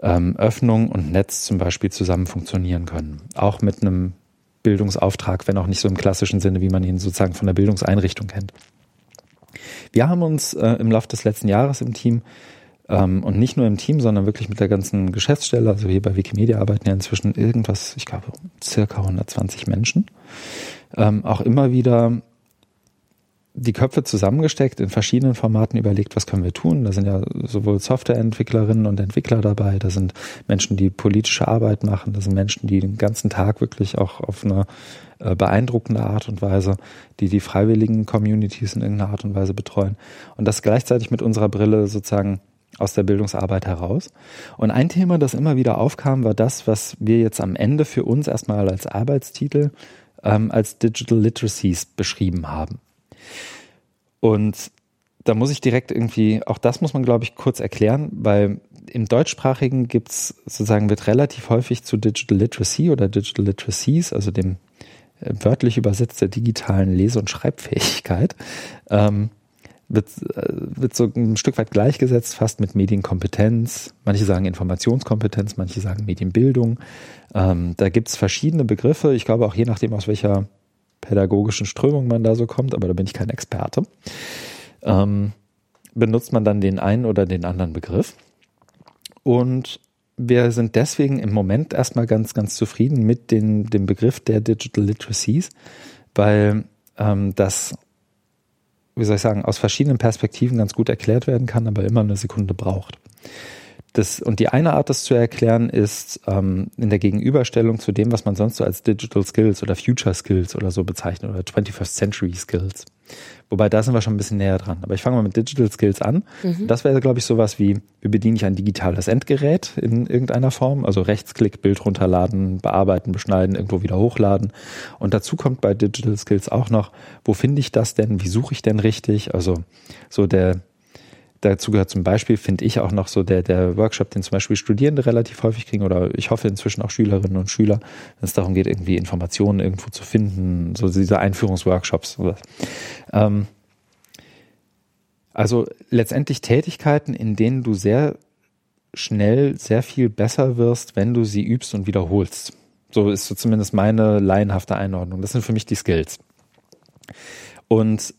B: ähm, Öffnung und Netz zum Beispiel zusammen funktionieren können. Auch mit einem Bildungsauftrag, wenn auch nicht so im klassischen Sinne, wie man ihn sozusagen von der Bildungseinrichtung kennt. Wir haben uns äh, im Laufe des letzten Jahres im Team ähm, und nicht nur im Team, sondern wirklich mit der ganzen Geschäftsstelle, also hier bei Wikimedia arbeiten ja inzwischen irgendwas, ich glaube, circa 120 Menschen, ähm, auch immer wieder die Köpfe zusammengesteckt, in verschiedenen Formaten überlegt, was können wir tun. Da sind ja sowohl Softwareentwicklerinnen und Entwickler dabei, da sind Menschen, die politische Arbeit machen, da sind Menschen, die den ganzen Tag wirklich auch auf eine äh, beeindruckende Art und Weise, die die freiwilligen Communities in irgendeiner Art und Weise betreuen. Und das gleichzeitig mit unserer Brille sozusagen aus der Bildungsarbeit heraus. Und ein Thema, das immer wieder aufkam, war das, was wir jetzt am Ende für uns erstmal als Arbeitstitel ähm, als Digital Literacies beschrieben haben. Und da muss ich direkt irgendwie, auch das muss man, glaube ich, kurz erklären, weil im deutschsprachigen gibt's sozusagen, wird relativ häufig zu Digital Literacy oder Digital Literacies, also dem äh, wörtlich übersetzt der digitalen Lese- und Schreibfähigkeit, ähm, wird, äh, wird so ein Stück weit gleichgesetzt, fast mit Medienkompetenz. Manche sagen Informationskompetenz, manche sagen Medienbildung. Ähm, da gibt's verschiedene Begriffe. Ich glaube auch je nachdem, aus welcher pädagogischen Strömung man da so kommt, aber da bin ich kein Experte, ähm, benutzt man dann den einen oder den anderen Begriff. Und wir sind deswegen im Moment erstmal ganz, ganz zufrieden mit den, dem Begriff der Digital Literacies, weil ähm, das, wie soll ich sagen, aus verschiedenen Perspektiven ganz gut erklärt werden kann, aber immer eine Sekunde braucht. Das, und die eine Art, das zu erklären, ist ähm, in der Gegenüberstellung zu dem, was man sonst so als Digital Skills oder Future Skills oder so bezeichnet oder 21st Century Skills. Wobei da sind wir schon ein bisschen näher dran. Aber ich fange mal mit Digital Skills an. Mhm. Das wäre, glaube ich, sowas wie, wie bediene ich ein digitales Endgerät in irgendeiner Form? Also Rechtsklick, Bild runterladen, bearbeiten, beschneiden, irgendwo wieder hochladen. Und dazu kommt bei Digital Skills auch noch, wo finde ich das denn? Wie suche ich denn richtig? Also so der, dazu gehört zum Beispiel, finde ich auch noch so der, der Workshop, den zum Beispiel Studierende relativ häufig kriegen oder ich hoffe inzwischen auch Schülerinnen und Schüler, wenn es darum geht, irgendwie Informationen irgendwo zu finden, so diese Einführungsworkshops. Sowas. Ähm, also letztendlich Tätigkeiten, in denen du sehr schnell sehr viel besser wirst, wenn du sie übst und wiederholst. So ist so zumindest meine laienhafte Einordnung. Das sind für mich die Skills. Und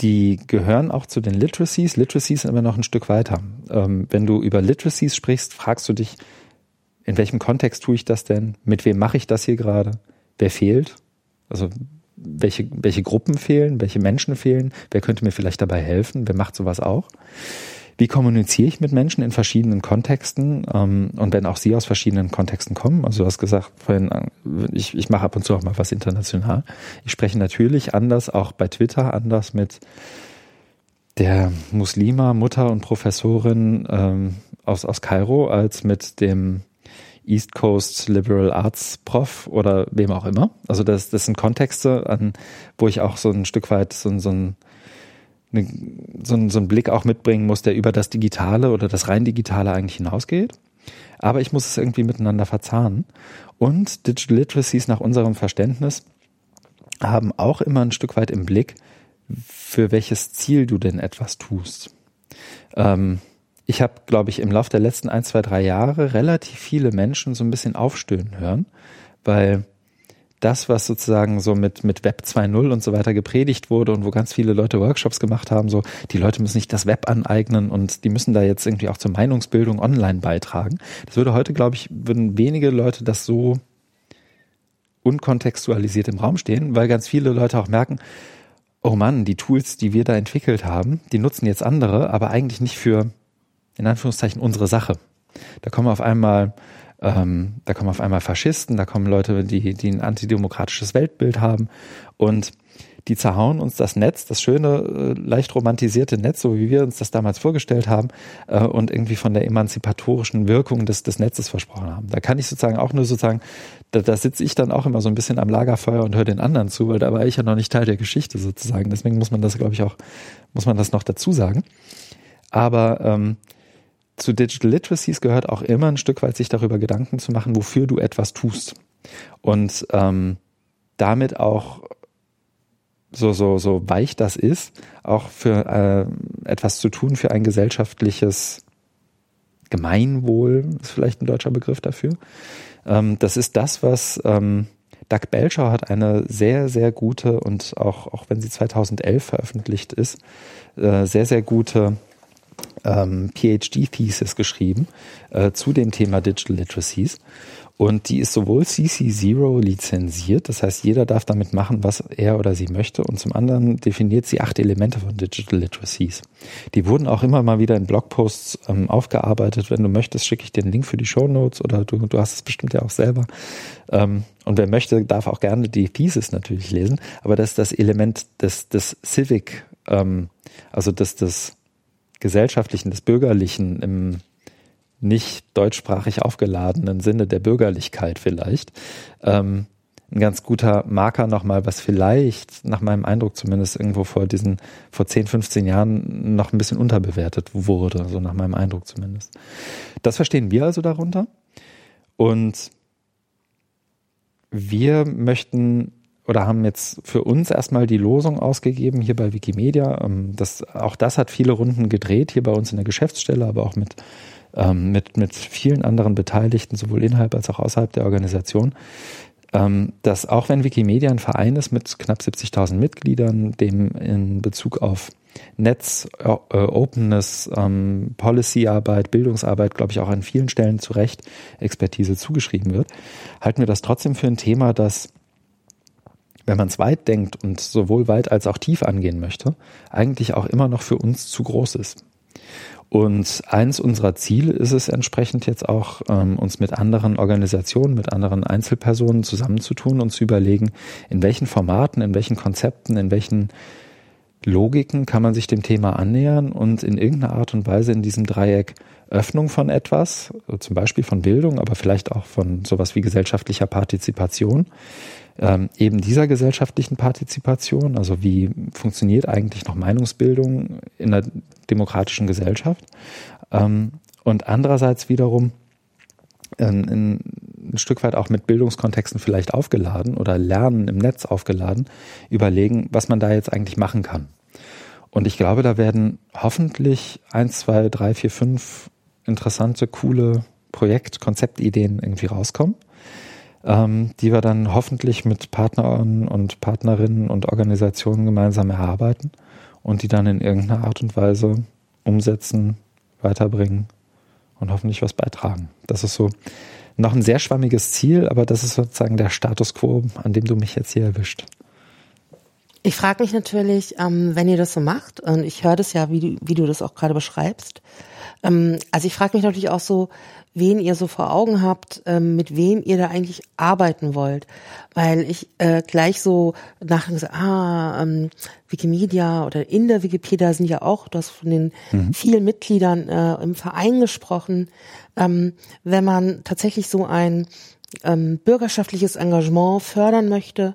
B: die gehören auch zu den Literacies. Literacies sind immer noch ein Stück weiter. Ähm, wenn du über Literacies sprichst, fragst du dich, in welchem Kontext tue ich das denn? Mit wem mache ich das hier gerade? Wer fehlt? Also welche, welche Gruppen fehlen, welche Menschen fehlen, wer könnte mir vielleicht dabei helfen, wer macht sowas auch. Wie kommuniziere ich mit Menschen in verschiedenen Kontexten ähm, und wenn auch sie aus verschiedenen Kontexten kommen? Also du hast gesagt, vorhin, äh, ich, ich mache ab und zu auch mal was international. Ich spreche natürlich anders, auch bei Twitter anders mit der Muslima, Mutter und Professorin ähm, aus, aus Kairo als mit dem East Coast Liberal Arts Prof oder wem auch immer. Also das, das sind Kontexte, an, wo ich auch so ein Stück weit so, so, ein, eine, so, ein, so einen Blick auch mitbringen muss, der über das Digitale oder das rein Digitale eigentlich hinausgeht. Aber ich muss es irgendwie miteinander verzahnen. Und Digital Literacies nach unserem Verständnis haben auch immer ein Stück weit im Blick, für welches Ziel du denn etwas tust. Ähm, ich habe, glaube ich, im Laufe der letzten ein, zwei, drei Jahre relativ viele Menschen so ein bisschen aufstöhnen hören, weil das, was sozusagen so mit, mit Web 2.0 und so weiter gepredigt wurde und wo ganz viele Leute Workshops gemacht haben, so, die Leute müssen sich das Web aneignen und die müssen da jetzt irgendwie auch zur Meinungsbildung online beitragen. Das würde heute, glaube ich, würden wenige Leute das so unkontextualisiert im Raum stehen, weil ganz viele Leute auch merken, oh Mann, die Tools, die wir da entwickelt haben, die nutzen jetzt andere, aber eigentlich nicht für in Anführungszeichen unsere Sache. Da kommen auf einmal ähm, da kommen auf einmal Faschisten, da kommen Leute, die, die ein antidemokratisches Weltbild haben und die zerhauen uns das Netz, das schöne, äh, leicht romantisierte Netz, so wie wir uns das damals vorgestellt haben, äh, und irgendwie von der emanzipatorischen Wirkung des, des Netzes versprochen haben. Da kann ich sozusagen auch nur sozusagen, da, da sitze ich dann auch immer so ein bisschen am Lagerfeuer und höre den anderen zu, weil da war ich ja noch nicht Teil der Geschichte sozusagen. Deswegen muss man das, glaube ich, auch, muss man das noch dazu sagen. Aber ähm, zu Digital Literacies gehört auch immer ein Stück weit sich darüber Gedanken zu machen, wofür du etwas tust. Und ähm, damit auch so, so, so weich das ist, auch für äh, etwas zu tun für ein gesellschaftliches Gemeinwohl, ist vielleicht ein deutscher Begriff dafür. Ähm, das ist das, was ähm, Doug Belcher hat eine sehr, sehr gute und auch, auch wenn sie 2011 veröffentlicht ist, äh, sehr, sehr gute ähm, PhD-Thesis geschrieben äh, zu dem Thema Digital Literacies. Und die ist sowohl CC0 lizenziert, das heißt, jeder darf damit machen, was er oder sie möchte. Und zum anderen definiert sie acht Elemente von Digital Literacies. Die wurden auch immer mal wieder in Blogposts ähm, aufgearbeitet. Wenn du möchtest, schicke ich dir den Link für die Show Notes oder du, du hast es bestimmt ja auch selber. Ähm, und wer möchte, darf auch gerne die Thesis natürlich lesen. Aber das ist das Element des, des Civic, ähm, also des, des gesellschaftlichen, des bürgerlichen im nicht deutschsprachig aufgeladenen Sinne der Bürgerlichkeit vielleicht. Ähm, ein ganz guter Marker nochmal, was vielleicht, nach meinem Eindruck zumindest, irgendwo vor diesen, vor 10, 15 Jahren noch ein bisschen unterbewertet wurde, so nach meinem Eindruck zumindest. Das verstehen wir also darunter. Und wir möchten oder haben jetzt für uns erstmal die Losung ausgegeben hier bei Wikimedia. Ähm, das, auch das hat viele Runden gedreht hier bei uns in der Geschäftsstelle, aber auch mit, ähm, mit, mit vielen anderen Beteiligten, sowohl innerhalb als auch außerhalb der Organisation. Ähm, dass auch wenn Wikimedia ein Verein ist mit knapp 70.000 Mitgliedern, dem in Bezug auf Netz, äh, Openness, ähm, Policyarbeit, Bildungsarbeit, glaube ich, auch an vielen Stellen zu Recht Expertise zugeschrieben wird, halten wir das trotzdem für ein Thema, das wenn man es weit denkt und sowohl weit als auch tief angehen möchte, eigentlich auch immer noch für uns zu groß ist. Und eins unserer Ziele ist es entsprechend jetzt auch, ähm, uns mit anderen Organisationen, mit anderen Einzelpersonen zusammenzutun und zu überlegen, in welchen Formaten, in welchen Konzepten, in welchen Logiken kann man sich dem Thema annähern und in irgendeiner Art und Weise in diesem Dreieck Öffnung von etwas, zum Beispiel von Bildung, aber vielleicht auch von sowas wie gesellschaftlicher Partizipation, ähm, eben dieser gesellschaftlichen Partizipation, also wie funktioniert eigentlich noch Meinungsbildung in einer demokratischen Gesellschaft ähm, und andererseits wiederum ein, ein, ein Stück weit auch mit Bildungskontexten vielleicht aufgeladen oder Lernen im Netz aufgeladen, überlegen, was man da jetzt eigentlich machen kann. Und ich glaube, da werden hoffentlich eins, zwei, drei, vier, fünf interessante, coole Projekt-, Konzeptideen irgendwie rauskommen, ähm, die wir dann hoffentlich mit Partnern und Partnerinnen und Organisationen gemeinsam erarbeiten und die dann in irgendeiner Art und Weise umsetzen, weiterbringen und hoffentlich was beitragen. Das ist so noch ein sehr schwammiges Ziel, aber das ist sozusagen der Status quo, an dem du mich jetzt hier erwischt.
A: Ich frage mich natürlich, ähm, wenn ihr das so macht, und ich höre das ja, wie du, wie du das auch gerade beschreibst, also ich frage mich natürlich auch so, wen ihr so vor Augen habt, ähm, mit wem ihr da eigentlich arbeiten wollt. Weil ich äh, gleich so nachher so, ah, ähm, Wikimedia oder in der Wikipedia sind ja auch, du hast von den mhm. vielen Mitgliedern äh, im Verein gesprochen. Ähm, wenn man tatsächlich so ein ähm, bürgerschaftliches Engagement fördern möchte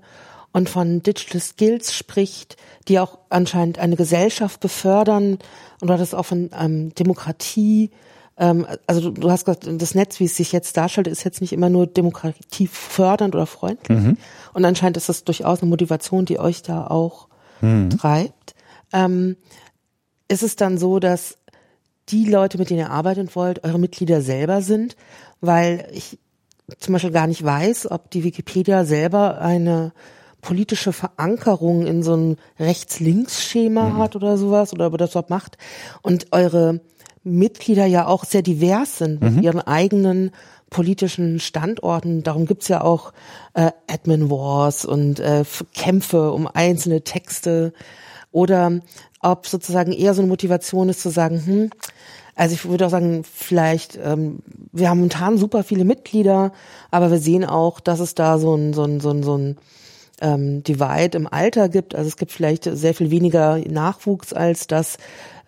A: und von Digital Skills spricht, die auch anscheinend eine Gesellschaft befördern und du hattest auch von ähm, Demokratie, ähm, also du, hast gesagt, das Netz, wie es sich jetzt darstellt, ist jetzt nicht immer nur Demokratie fördernd oder freundlich. Mhm. Und anscheinend ist das durchaus eine Motivation, die euch da auch mhm. treibt. Ähm, ist es dann so, dass die Leute, mit denen ihr arbeiten wollt, eure Mitglieder selber sind? Weil ich zum Beispiel gar nicht weiß, ob die Wikipedia selber eine politische Verankerung in so ein Rechts-Links-Schema mhm. hat oder sowas oder ob das überhaupt macht und eure Mitglieder ja auch sehr divers sind mit mhm. ihren eigenen politischen Standorten. Darum gibt's ja auch äh, Admin Wars und äh, Kämpfe um einzelne Texte oder ob sozusagen eher so eine Motivation ist zu sagen, hm, also ich würde auch sagen, vielleicht, ähm, wir haben momentan super viele Mitglieder, aber wir sehen auch, dass es da so ein, so ein, so ein, so ein ähm, Divide im Alter gibt. Also es gibt vielleicht sehr viel weniger Nachwuchs als das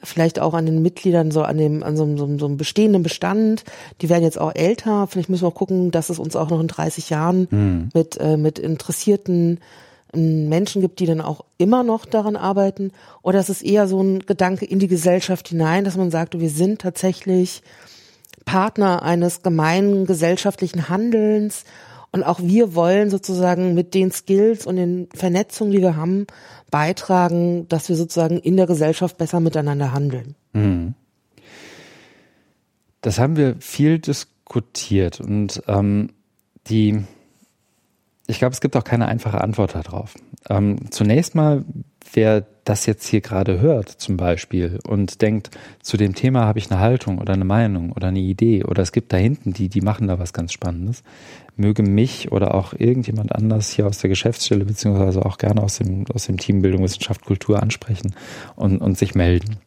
A: vielleicht auch an den Mitgliedern so an dem an so, so, so einem bestehenden Bestand. Die werden jetzt auch älter. Vielleicht müssen wir auch gucken, dass es uns auch noch in 30 Jahren mhm. mit äh, mit interessierten ähm, Menschen gibt, die dann auch immer noch daran arbeiten. Oder es ist eher so ein Gedanke in die Gesellschaft hinein, dass man sagt, wir sind tatsächlich Partner eines gemeinen gesellschaftlichen Handelns und auch wir wollen sozusagen mit den Skills und den Vernetzungen, die wir haben, beitragen, dass wir sozusagen in der Gesellschaft besser miteinander handeln. Mhm.
B: Das haben wir viel diskutiert und ähm, die, ich glaube, es gibt auch keine einfache Antwort darauf. Ähm, zunächst mal, wer das jetzt hier gerade hört, zum Beispiel, und denkt, zu dem Thema habe ich eine Haltung oder eine Meinung oder eine Idee oder es gibt da hinten die, die machen da was ganz Spannendes, möge mich oder auch irgendjemand anders hier aus der Geschäftsstelle beziehungsweise auch gerne aus dem, aus dem Team Bildung, Wissenschaft, Kultur ansprechen und, und sich melden.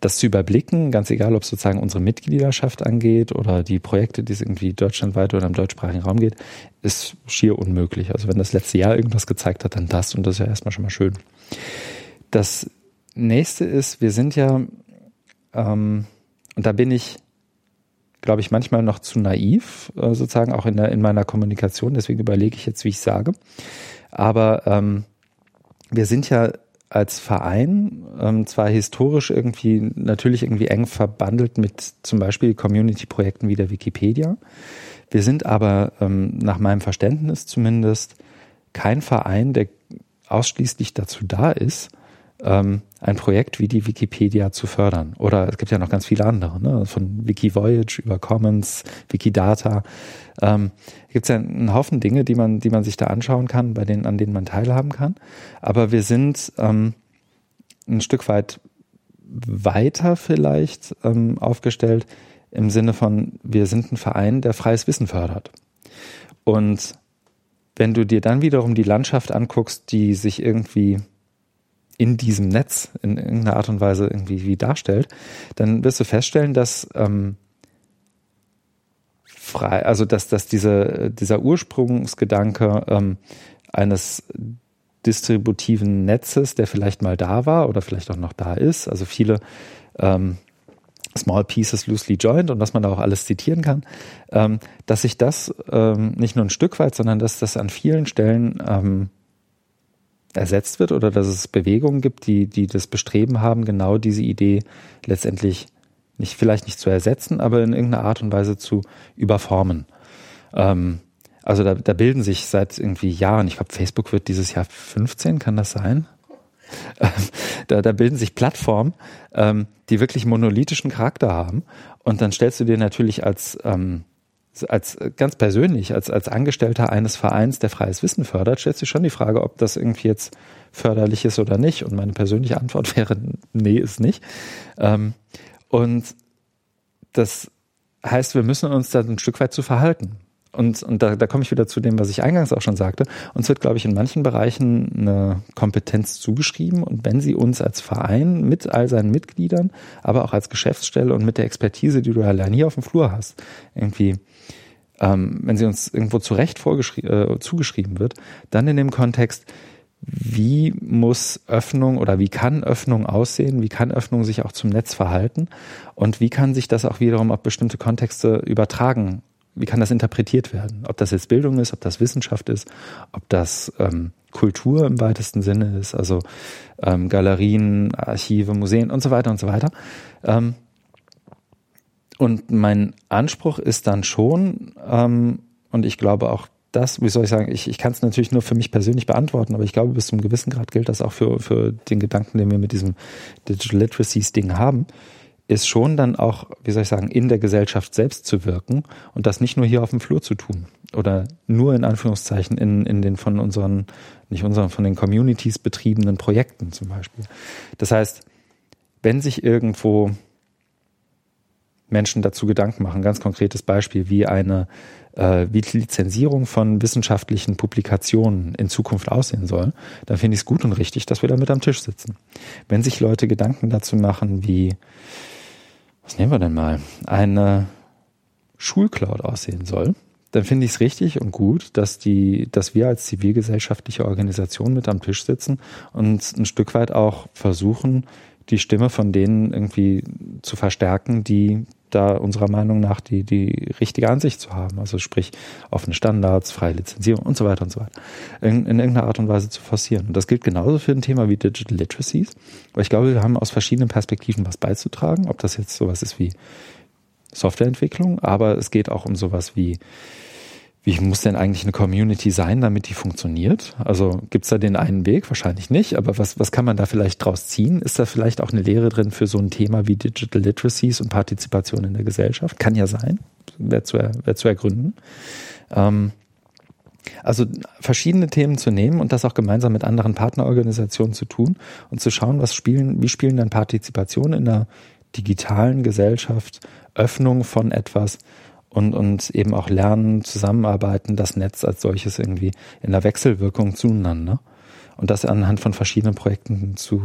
B: Das zu überblicken, ganz egal, ob es sozusagen unsere Mitgliederschaft angeht oder die Projekte, die es irgendwie deutschlandweit oder im deutschsprachigen Raum geht, ist schier unmöglich. Also wenn das letzte Jahr irgendwas gezeigt hat, dann das und das ist ja erstmal schon mal schön. Das nächste ist, wir sind ja, ähm, und da bin ich glaube ich, manchmal noch zu naiv, äh, sozusagen auch in, der, in meiner Kommunikation. Deswegen überlege ich jetzt, wie ich sage. Aber ähm, wir sind ja als Verein ähm, zwar historisch irgendwie natürlich irgendwie eng verbandelt mit zum Beispiel Community-Projekten wie der Wikipedia. Wir sind aber ähm, nach meinem Verständnis zumindest kein Verein, der ausschließlich dazu da ist, ähm, ein Projekt wie die Wikipedia zu fördern. Oder es gibt ja noch ganz viele andere, ne? von Wikivoyage über Commons, Wikidata. Ähm, gibt es ja einen Haufen Dinge, die man, die man sich da anschauen kann, bei denen, an denen man teilhaben kann. Aber wir sind ähm, ein Stück weit weiter vielleicht ähm, aufgestellt im Sinne von, wir sind ein Verein, der freies Wissen fördert. Und wenn du dir dann wiederum die Landschaft anguckst, die sich irgendwie in diesem Netz in irgendeiner Art und Weise irgendwie wie darstellt, dann wirst du feststellen, dass ähm, frei, also dass, dass diese, dieser Ursprungsgedanke ähm, eines distributiven Netzes, der vielleicht mal da war oder vielleicht auch noch da ist, also viele ähm, Small Pieces loosely joined und was man da auch alles zitieren kann, ähm, dass sich das ähm, nicht nur ein Stück weit, sondern dass das an vielen Stellen ähm, ersetzt wird oder dass es Bewegungen gibt, die, die das Bestreben haben, genau diese Idee letztendlich nicht, vielleicht nicht zu ersetzen, aber in irgendeiner Art und Weise zu überformen. Ähm, also da, da bilden sich seit irgendwie Jahren, ich glaube, Facebook wird dieses Jahr 15, kann das sein? da, da bilden sich Plattformen, ähm, die wirklich monolithischen Charakter haben. Und dann stellst du dir natürlich als, ähm, als ganz persönlich, als, als Angestellter eines Vereins, der freies Wissen fördert, stellst du schon die Frage, ob das irgendwie jetzt förderlich ist oder nicht. Und meine persönliche Antwort wäre, nee, ist nicht. Ähm, und das heißt, wir müssen uns da ein Stück weit zu verhalten. Und, und da, da komme ich wieder zu dem, was ich eingangs auch schon sagte. Uns wird, glaube ich, in manchen Bereichen eine Kompetenz zugeschrieben. Und wenn sie uns als Verein mit all seinen Mitgliedern, aber auch als Geschäftsstelle und mit der Expertise, die du allein hier auf dem Flur hast, irgendwie, ähm, wenn sie uns irgendwo zu Recht äh, zugeschrieben wird, dann in dem Kontext, wie muss Öffnung oder wie kann Öffnung aussehen, wie kann Öffnung sich auch zum Netz verhalten und wie kann sich das auch wiederum auf bestimmte Kontexte übertragen wie kann das interpretiert werden? Ob das jetzt Bildung ist, ob das Wissenschaft ist, ob das ähm, Kultur im weitesten Sinne ist, also ähm, Galerien, Archive, Museen und so weiter und so weiter. Ähm, und mein Anspruch ist dann schon, ähm, und ich glaube auch das, wie soll ich sagen, ich, ich kann es natürlich nur für mich persönlich beantworten, aber ich glaube, bis zum gewissen Grad gilt das auch für, für den Gedanken, den wir mit diesem Digital Literacies Ding haben ist schon dann auch, wie soll ich sagen, in der Gesellschaft selbst zu wirken und das nicht nur hier auf dem Flur zu tun oder nur in Anführungszeichen in, in den von unseren, nicht unseren, von den Communities betriebenen Projekten zum Beispiel. Das heißt, wenn sich irgendwo Menschen dazu Gedanken machen, ganz konkretes Beispiel, wie eine äh, wie die Lizenzierung von wissenschaftlichen Publikationen in Zukunft aussehen soll, dann finde ich es gut und richtig, dass wir da mit am Tisch sitzen. Wenn sich Leute Gedanken dazu machen, wie was nehmen wir denn mal, eine Schulcloud aussehen soll, dann finde ich es richtig und gut, dass die, dass wir als zivilgesellschaftliche Organisation mit am Tisch sitzen und ein Stück weit auch versuchen, die Stimme von denen irgendwie zu verstärken, die da unserer Meinung nach die, die richtige Ansicht zu haben. Also sprich offene Standards, freie Lizenzierung und so weiter und so weiter. In, in irgendeiner Art und Weise zu forcieren. Und das gilt genauso für ein Thema wie Digital Literacies. Weil ich glaube, wir haben aus verschiedenen Perspektiven was beizutragen. Ob das jetzt sowas ist wie Softwareentwicklung, aber es geht auch um sowas wie wie muss denn eigentlich eine Community sein, damit die funktioniert? Also gibt's da den einen Weg? Wahrscheinlich nicht, aber was, was kann man da vielleicht draus ziehen? Ist da vielleicht auch eine Lehre drin für so ein Thema wie Digital Literacies und Partizipation in der Gesellschaft? Kann ja sein, wäre zu, wär zu ergründen. Ähm, also verschiedene Themen zu nehmen und das auch gemeinsam mit anderen Partnerorganisationen zu tun und zu schauen, was spielen, wie spielen dann Partizipation in der digitalen Gesellschaft, Öffnung von etwas, und, und eben auch lernen, zusammenarbeiten, das Netz als solches irgendwie in der Wechselwirkung zueinander und das anhand von verschiedenen Projekten zu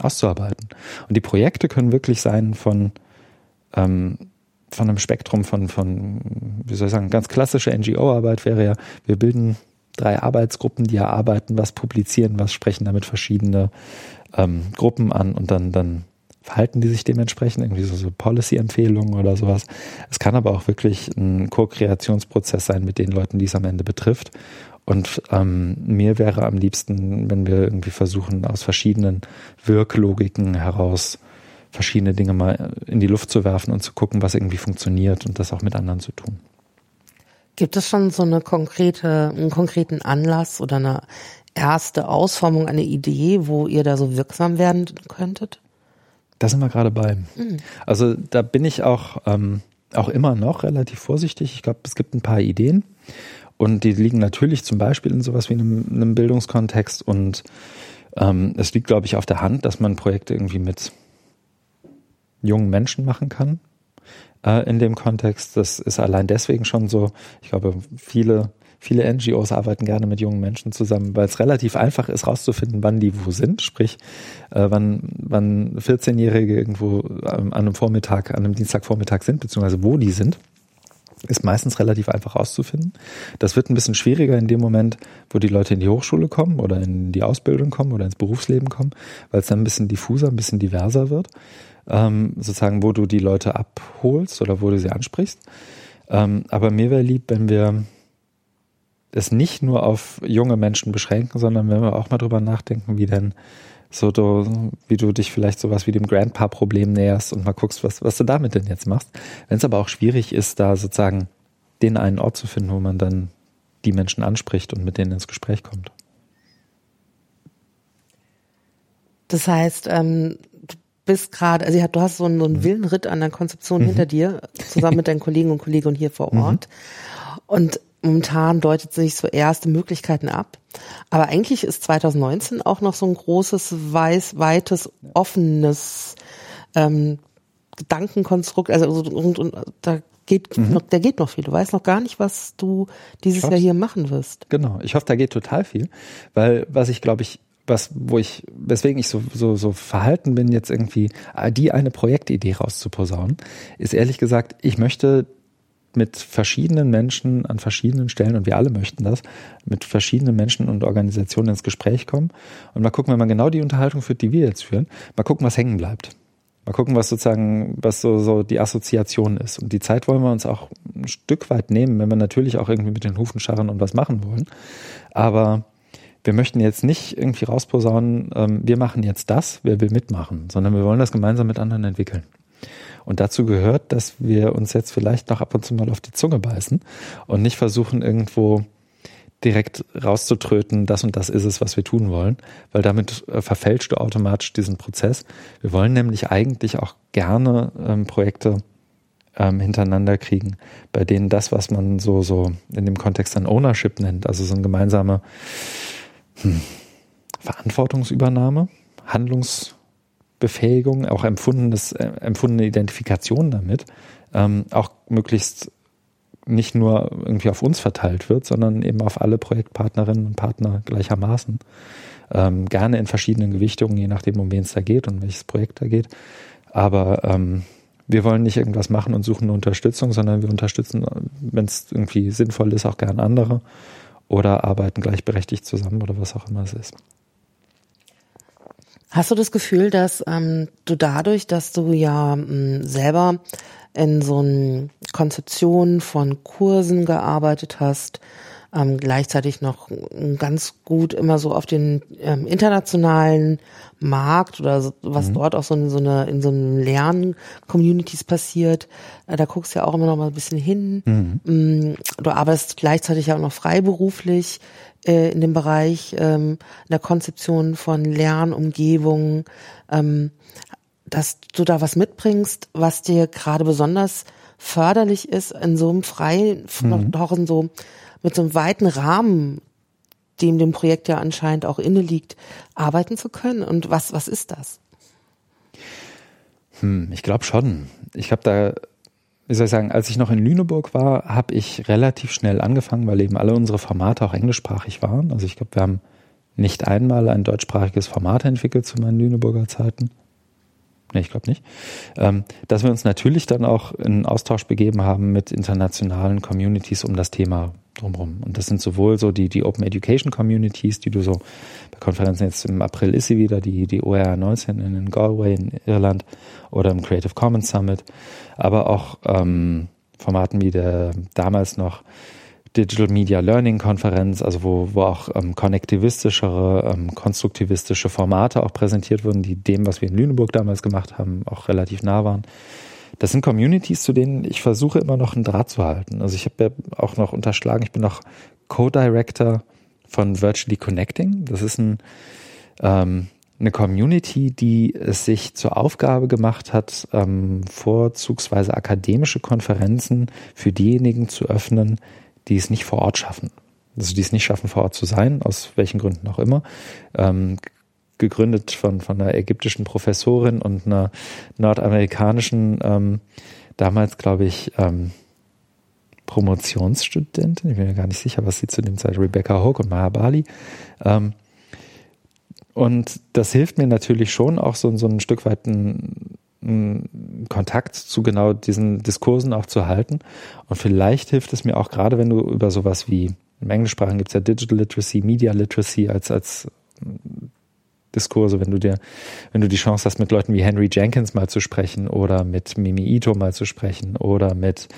B: auszuarbeiten. Und die Projekte können wirklich sein von, ähm, von einem Spektrum von, von, wie soll ich sagen, ganz klassische NGO-Arbeit wäre ja, wir bilden drei Arbeitsgruppen, die erarbeiten, was publizieren, was sprechen damit verschiedene ähm, Gruppen an und dann, dann verhalten die sich dementsprechend, irgendwie so, so Policy-Empfehlungen oder sowas. Es kann aber auch wirklich ein Co-Kreationsprozess sein mit den Leuten, die es am Ende betrifft. Und ähm, mir wäre am liebsten, wenn wir irgendwie versuchen, aus verschiedenen Wirklogiken heraus verschiedene Dinge mal in die Luft zu werfen und zu gucken, was irgendwie funktioniert und das auch mit anderen zu tun.
A: Gibt es schon so eine konkrete, einen konkreten Anlass oder eine erste Ausformung, eine Idee, wo ihr da so wirksam werden könntet?
B: Da sind wir gerade bei. Mhm. Also da bin ich auch, ähm, auch immer noch relativ vorsichtig. Ich glaube, es gibt ein paar Ideen und die liegen natürlich zum Beispiel in sowas wie einem, einem Bildungskontext und ähm, es liegt, glaube ich, auf der Hand, dass man Projekte irgendwie mit jungen Menschen machen kann äh, in dem Kontext. Das ist allein deswegen schon so. Ich glaube, viele Viele NGOs arbeiten gerne mit jungen Menschen zusammen, weil es relativ einfach ist, rauszufinden, wann die wo sind. Sprich, äh, wann, wann 14-Jährige irgendwo ähm, an einem Vormittag, an einem Dienstagvormittag sind, beziehungsweise wo die sind ist meistens relativ einfach rauszufinden. Das wird ein bisschen schwieriger in dem Moment, wo die Leute in die Hochschule kommen oder in die Ausbildung kommen oder ins Berufsleben kommen, weil es dann ein bisschen diffuser, ein bisschen diverser wird. Ähm, sozusagen, wo du die Leute abholst oder wo du sie ansprichst. Ähm, aber mir wäre lieb, wenn wir es nicht nur auf junge Menschen beschränken, sondern wenn wir auch mal drüber nachdenken, wie denn so du, wie du dich vielleicht sowas wie dem Grandpa-Problem näherst und mal guckst, was, was du damit denn jetzt machst. Wenn es aber auch schwierig ist, da sozusagen den einen Ort zu finden, wo man dann die Menschen anspricht und mit denen ins Gespräch kommt.
A: Das heißt, ähm, bist gerade, also du hast so einen, so einen mhm. Willenritt an der Konzeption mhm. hinter dir, zusammen mit deinen Kollegen und Kolleginnen hier vor mhm. Ort. Mhm. Und momentan deutet sich so erste Möglichkeiten ab. Aber eigentlich ist 2019 auch noch so ein großes, weiß, weites, offenes ähm, Gedankenkonstrukt. Also und, und, da geht mhm. noch, da geht noch viel. Du weißt noch gar nicht, was du dieses Jahr hier machen wirst.
B: Genau. Ich hoffe, da geht total viel, weil was ich glaube ich was, wo ich, weswegen ich so, so, so verhalten bin, jetzt irgendwie die eine Projektidee rauszuposaunen, ist ehrlich gesagt, ich möchte mit verschiedenen Menschen an verschiedenen Stellen, und wir alle möchten das, mit verschiedenen Menschen und Organisationen ins Gespräch kommen und mal gucken, wenn man genau die Unterhaltung führt, die wir jetzt führen, mal gucken, was hängen bleibt. Mal gucken, was sozusagen, was so, so die Assoziation ist. Und die Zeit wollen wir uns auch ein Stück weit nehmen, wenn wir natürlich auch irgendwie mit den Hufen scharren und was machen wollen. Aber wir möchten jetzt nicht irgendwie rausposaunen, ähm, wir machen jetzt das, wer will mitmachen, sondern wir wollen das gemeinsam mit anderen entwickeln. Und dazu gehört, dass wir uns jetzt vielleicht noch ab und zu mal auf die Zunge beißen und nicht versuchen, irgendwo direkt rauszutröten, das und das ist es, was wir tun wollen, weil damit äh, verfälscht du automatisch diesen Prozess. Wir wollen nämlich eigentlich auch gerne ähm, Projekte ähm, hintereinander kriegen, bei denen das, was man so, so in dem Kontext dann Ownership nennt, also so eine gemeinsame hm, Verantwortungsübernahme, Handlungs Befähigung, auch empfundenes, äh, empfundene Identifikation damit, ähm, auch möglichst nicht nur irgendwie auf uns verteilt wird, sondern eben auf alle Projektpartnerinnen und Partner gleichermaßen. Ähm, gerne in verschiedenen Gewichtungen, je nachdem, um wen es da geht und welches Projekt da geht. Aber ähm, wir wollen nicht irgendwas machen und suchen eine Unterstützung, sondern wir unterstützen, wenn es irgendwie sinnvoll ist, auch gern andere oder arbeiten gleichberechtigt zusammen oder was auch immer es ist.
A: Hast du das Gefühl, dass ähm, du dadurch, dass du ja ähm, selber in so einer Konzeption von Kursen gearbeitet hast, ähm, gleichzeitig noch ganz gut immer so auf den ähm, internationalen Markt oder so, was mhm. dort auch so, in so eine in so einem Lern-Communities passiert, äh, da guckst du ja auch immer noch mal ein bisschen hin. Mhm. Mm, du arbeitest gleichzeitig ja auch noch freiberuflich äh, in dem Bereich ähm, der Konzeption von Lernumgebungen, ähm, dass du da was mitbringst, was dir gerade besonders förderlich ist, in so einem freien, mhm. doch in so, mit so einem weiten Rahmen, dem dem Projekt ja anscheinend auch inne liegt, arbeiten zu können. Und was, was ist das?
B: Hm, ich glaube schon. Ich habe da wie soll ich sagen, als ich noch in Lüneburg war, habe ich relativ schnell angefangen, weil eben alle unsere Formate auch englischsprachig waren. Also ich glaube, wir haben nicht einmal ein deutschsprachiges Format entwickelt zu meinen Lüneburger Zeiten. Nee, ich glaube nicht. Ähm, dass wir uns natürlich dann auch in Austausch begeben haben mit internationalen Communities um das Thema drumherum. Und das sind sowohl so die, die Open Education Communities, die du so bei Konferenzen jetzt im April ist sie wieder, die, die OER 19 in Galway in Irland oder im Creative Commons Summit, aber auch ähm, Formaten wie der damals noch Digital Media Learning Konferenz, also wo, wo auch ähm, konnektivistischere, ähm, konstruktivistische Formate auch präsentiert wurden, die dem, was wir in Lüneburg damals gemacht haben, auch relativ nah waren. Das sind Communities, zu denen ich versuche immer noch einen Draht zu halten. Also ich habe ja auch noch unterschlagen, ich bin noch Co-Director von Virtually Connecting. Das ist ein, ähm, eine Community, die es sich zur Aufgabe gemacht hat, ähm, vorzugsweise akademische Konferenzen für diejenigen zu öffnen, die es nicht vor Ort schaffen. Also die es nicht schaffen, vor Ort zu sein, aus welchen Gründen auch immer. Ähm, gegründet von, von einer ägyptischen Professorin und einer nordamerikanischen, ähm, damals glaube ich, ähm, Promotionsstudentin, ich bin mir gar nicht sicher, was sie zu dem Zeit, Rebecca Hoke und Maya Bali. Ähm, und das hilft mir natürlich schon auch so, so ein Stück weit einen, einen Kontakt zu genau diesen Diskursen auch zu halten. Und vielleicht hilft es mir auch gerade, wenn du über sowas wie, im Englischsprachen gibt es ja Digital Literacy, Media Literacy als, als Diskurse, wenn du dir, wenn du die Chance hast, mit Leuten wie Henry Jenkins mal zu sprechen oder mit Mimi Ito mal zu sprechen oder mit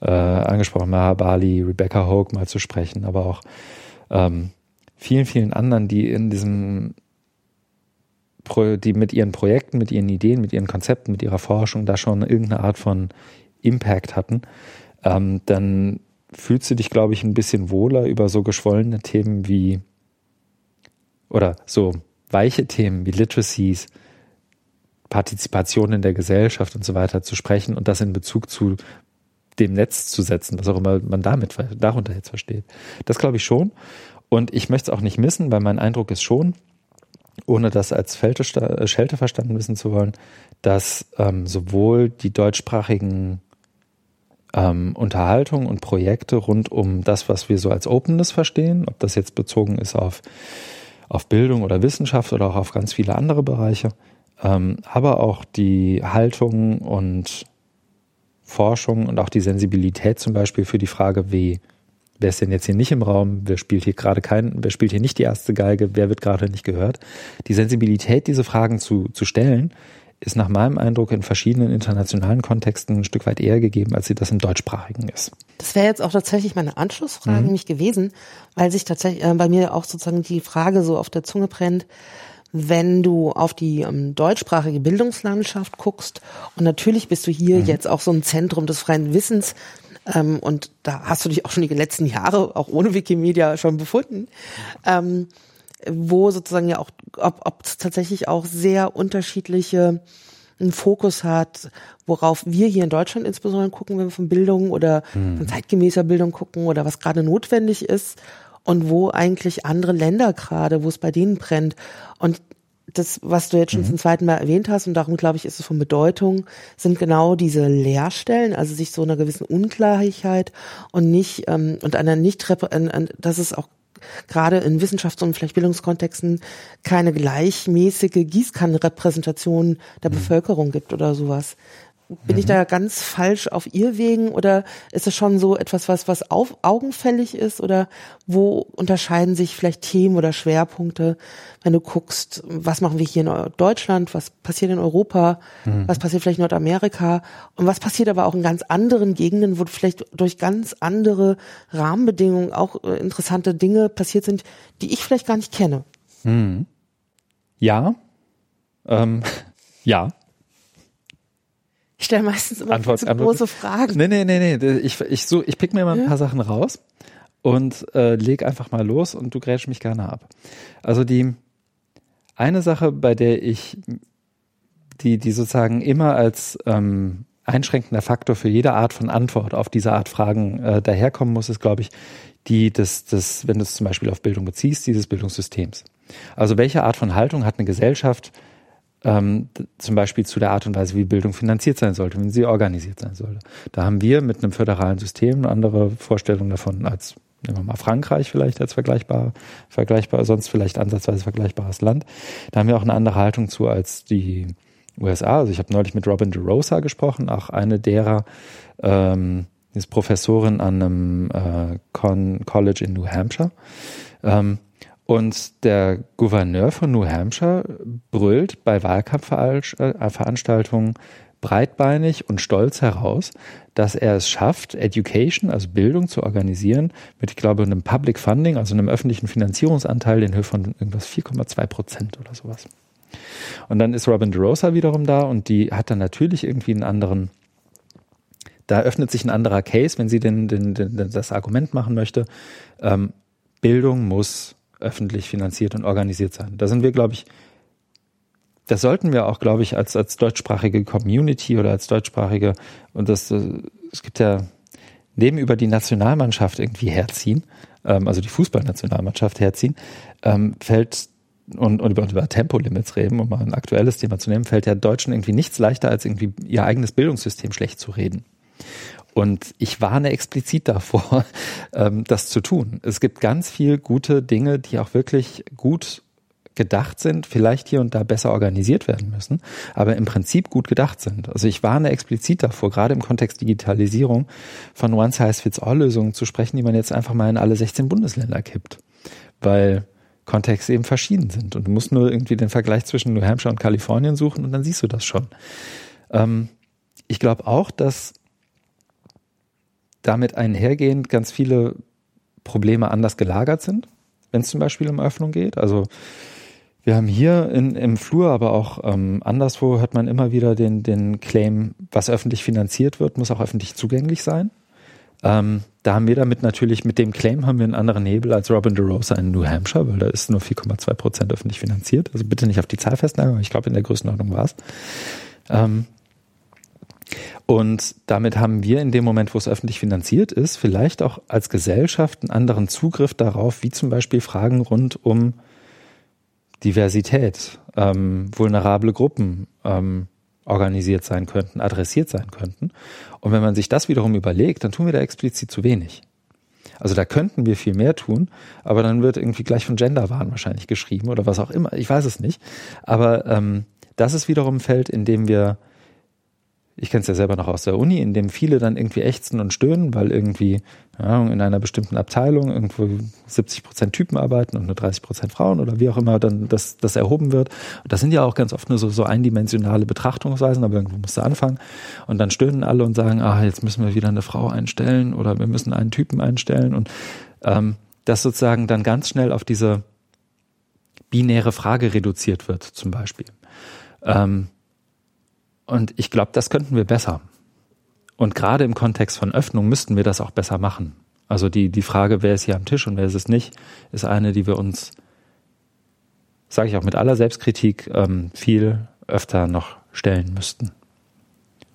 B: äh, angesprochen Mahabali, Rebecca Hogue mal zu sprechen, aber auch ähm, vielen, vielen anderen, die in diesem Pro, die mit ihren Projekten, mit ihren Ideen, mit ihren Konzepten, mit ihrer Forschung da schon irgendeine Art von Impact hatten, ähm, dann fühlst du dich, glaube ich, ein bisschen wohler über so geschwollene Themen wie oder so weiche Themen wie Literacies, Partizipation in der Gesellschaft und so weiter zu sprechen und das in Bezug zu dem Netz zu setzen, was auch immer man damit darunter jetzt versteht. Das glaube ich schon. Und ich möchte es auch nicht missen, weil mein Eindruck ist schon, ohne das als Schelte verstanden wissen zu wollen, dass ähm, sowohl die deutschsprachigen ähm, Unterhaltungen und Projekte rund um das, was wir so als Openness verstehen, ob das jetzt bezogen ist auf auf Bildung oder Wissenschaft oder auch auf ganz viele andere Bereiche, ähm, aber auch die Haltung und Forschung und auch die Sensibilität zum Beispiel für die Frage, wie wer ist denn jetzt hier nicht im Raum, wer spielt hier gerade kein, wer spielt hier nicht die erste Geige, wer wird gerade nicht gehört. Die Sensibilität, diese Fragen zu, zu stellen, ist nach meinem Eindruck in verschiedenen internationalen Kontexten ein Stück weit eher gegeben, als sie das im deutschsprachigen ist.
A: Das wäre jetzt auch tatsächlich meine Anschlussfrage mhm. nämlich gewesen, weil sich tatsächlich äh, bei mir auch sozusagen die Frage so auf der Zunge brennt, wenn du auf die ähm, deutschsprachige Bildungslandschaft guckst und natürlich bist du hier mhm. jetzt auch so ein Zentrum des freien Wissens ähm, und da hast du dich auch schon die letzten Jahre auch ohne Wikimedia schon befunden. Wo sozusagen ja auch, ob, ob es tatsächlich auch sehr unterschiedliche einen Fokus hat, worauf wir hier in Deutschland insbesondere gucken, wenn wir von Bildung oder mhm. von zeitgemäßer Bildung gucken oder was gerade notwendig ist und wo eigentlich andere Länder gerade, wo es bei denen brennt. Und das, was du jetzt schon mhm. zum zweiten Mal erwähnt hast, und darum glaube ich, ist es von Bedeutung, sind genau diese Leerstellen, also sich so einer gewissen Ungleichheit und nicht ähm, und einer nicht, dass es auch gerade in Wissenschafts- und vielleicht Bildungskontexten keine gleichmäßige Gießkannenrepräsentation der mhm. Bevölkerung gibt oder sowas. Bin mhm. ich da ganz falsch auf ihr Wegen oder ist es schon so etwas, was, was auf, augenfällig ist oder wo unterscheiden sich vielleicht Themen oder Schwerpunkte, wenn du guckst, was machen wir hier in Deutschland, was passiert in Europa, mhm. was passiert vielleicht in Nordamerika und was passiert aber auch in ganz anderen Gegenden, wo vielleicht durch ganz andere Rahmenbedingungen auch äh, interessante Dinge passiert sind, die ich vielleicht gar nicht kenne.
B: Mhm. Ja. Ähm, ja.
A: Ich stelle meistens immer Antwort, zu große Fragen.
B: Nee, nee, nee, nee. Ich, ich, so, ich pick mir mal ein paar Sachen raus und äh, leg einfach mal los und du grätsch mich gerne ab. Also die eine Sache, bei der ich die, die sozusagen immer als ähm, einschränkender Faktor für jede Art von Antwort auf diese Art Fragen äh, daherkommen muss, ist, glaube ich, die des, des, wenn du es zum Beispiel auf Bildung beziehst, dieses Bildungssystems. Also welche Art von Haltung hat eine Gesellschaft ähm, zum Beispiel zu der Art und Weise, wie Bildung finanziert sein sollte, wie sie organisiert sein sollte. Da haben wir mit einem föderalen System eine andere Vorstellung davon als nehmen wir mal Frankreich vielleicht als vergleichbar, vergleichbar, sonst vielleicht ansatzweise vergleichbares Land. Da haben wir auch eine andere Haltung zu als die USA. Also ich habe neulich mit Robin DeRosa gesprochen, auch eine derer, ähm, ist Professorin an einem äh, Con College in New Hampshire. Ähm, und der Gouverneur von New Hampshire brüllt bei Wahlkampfveranstaltungen breitbeinig und stolz heraus, dass er es schafft, Education, also Bildung zu organisieren, mit, ich glaube, einem Public Funding, also einem öffentlichen Finanzierungsanteil in Höhe von irgendwas 4,2 Prozent oder sowas. Und dann ist Robin DeRosa wiederum da und die hat dann natürlich irgendwie einen anderen, da öffnet sich ein anderer Case, wenn sie den, den, den das Argument machen möchte. Ähm, Bildung muss öffentlich finanziert und organisiert sein. Da sind wir, glaube ich, das sollten wir auch, glaube ich, als, als deutschsprachige Community oder als deutschsprachige, und das, äh, es gibt ja neben über die Nationalmannschaft irgendwie herziehen, ähm, also die Fußballnationalmannschaft herziehen, ähm, fällt und, und über, über Tempolimits reden, um mal ein aktuelles Thema zu nehmen, fällt ja Deutschen irgendwie nichts leichter, als irgendwie ihr eigenes Bildungssystem schlecht zu reden. Und ich warne explizit davor, ähm, das zu tun. Es gibt ganz viel gute Dinge, die auch wirklich gut gedacht sind, vielleicht hier und da besser organisiert werden müssen, aber im Prinzip gut gedacht sind. Also ich warne explizit davor, gerade im Kontext Digitalisierung, von One-Size-Fits-All-Lösungen zu sprechen, die man jetzt einfach mal in alle 16 Bundesländer kippt. Weil Kontexte eben verschieden sind. Und du musst nur irgendwie den Vergleich zwischen New Hampshire und Kalifornien suchen und dann siehst du das schon. Ähm, ich glaube auch, dass damit einhergehend ganz viele Probleme anders gelagert sind, wenn es zum Beispiel um Öffnung geht. Also wir haben hier in, im Flur, aber auch ähm, anderswo hört man immer wieder den, den Claim, was öffentlich finanziert wird, muss auch öffentlich zugänglich sein. Ähm, da haben wir damit natürlich, mit dem Claim haben wir einen anderen Hebel als Robin DeRosa in New Hampshire, weil da ist nur 4,2 Prozent öffentlich finanziert. Also bitte nicht auf die Zahl festnageln, aber ich glaube, in der Größenordnung war es. Ähm, und damit haben wir in dem Moment, wo es öffentlich finanziert ist, vielleicht auch als Gesellschaft einen anderen Zugriff darauf, wie zum Beispiel Fragen rund um Diversität, ähm, vulnerable Gruppen ähm, organisiert sein könnten, adressiert sein könnten. Und wenn man sich das wiederum überlegt, dann tun wir da explizit zu wenig. Also da könnten wir viel mehr tun, aber dann wird irgendwie gleich von Genderwahn wahrscheinlich geschrieben oder was auch immer. Ich weiß es nicht. Aber ähm, das ist wiederum ein Feld, in dem wir ich kenne es ja selber noch aus der Uni, in dem viele dann irgendwie ächzen und stöhnen, weil irgendwie ja, in einer bestimmten Abteilung irgendwo 70 Prozent Typen arbeiten und nur 30 Prozent Frauen oder wie auch immer dann das, das erhoben wird. Und das sind ja auch ganz oft nur so, so eindimensionale Betrachtungsweisen, aber irgendwo musst du anfangen. Und dann stöhnen alle und sagen, ah, jetzt müssen wir wieder eine Frau einstellen oder wir müssen einen Typen einstellen. Und ähm, das sozusagen dann ganz schnell auf diese binäre Frage reduziert wird, zum Beispiel. Ähm, und ich glaube, das könnten wir besser. Und gerade im Kontext von Öffnung müssten wir das auch besser machen. Also die, die Frage, wer ist hier am Tisch und wer ist es nicht, ist eine, die wir uns, sage ich auch mit aller Selbstkritik, ähm, viel öfter noch stellen müssten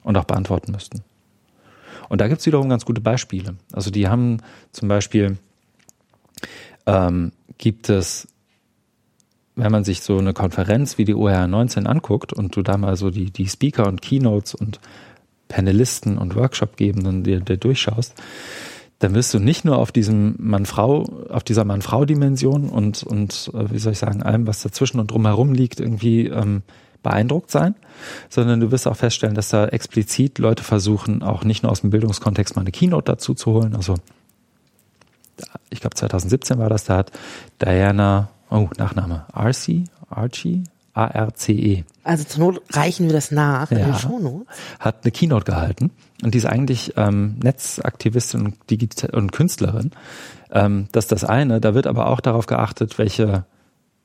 B: und auch beantworten müssten. Und da gibt es wiederum ganz gute Beispiele. Also die haben zum Beispiel, ähm, gibt es wenn man sich so eine Konferenz wie die OER 19 anguckt und du da mal so die, die Speaker und Keynotes und Panelisten und Workshopgebenden dir, dir durchschaust, dann wirst du nicht nur auf diesem Mann-Frau, auf dieser Mann-Frau-Dimension und, und äh, wie soll ich sagen, allem, was dazwischen und drumherum liegt, irgendwie ähm, beeindruckt sein, sondern du wirst auch feststellen, dass da explizit Leute versuchen, auch nicht nur aus dem Bildungskontext mal eine Keynote dazu zu holen. Also ich glaube 2017 war das, da hat Diana Oh, Nachname. Arce, Archie, A-R-C-E.
A: Also zur Not reichen wir das nach
B: ja, in den Shownotes. Hat eine Keynote gehalten und die ist eigentlich ähm, Netzaktivistin und, Digital und Künstlerin. Ähm, das ist das eine. Da wird aber auch darauf geachtet, welche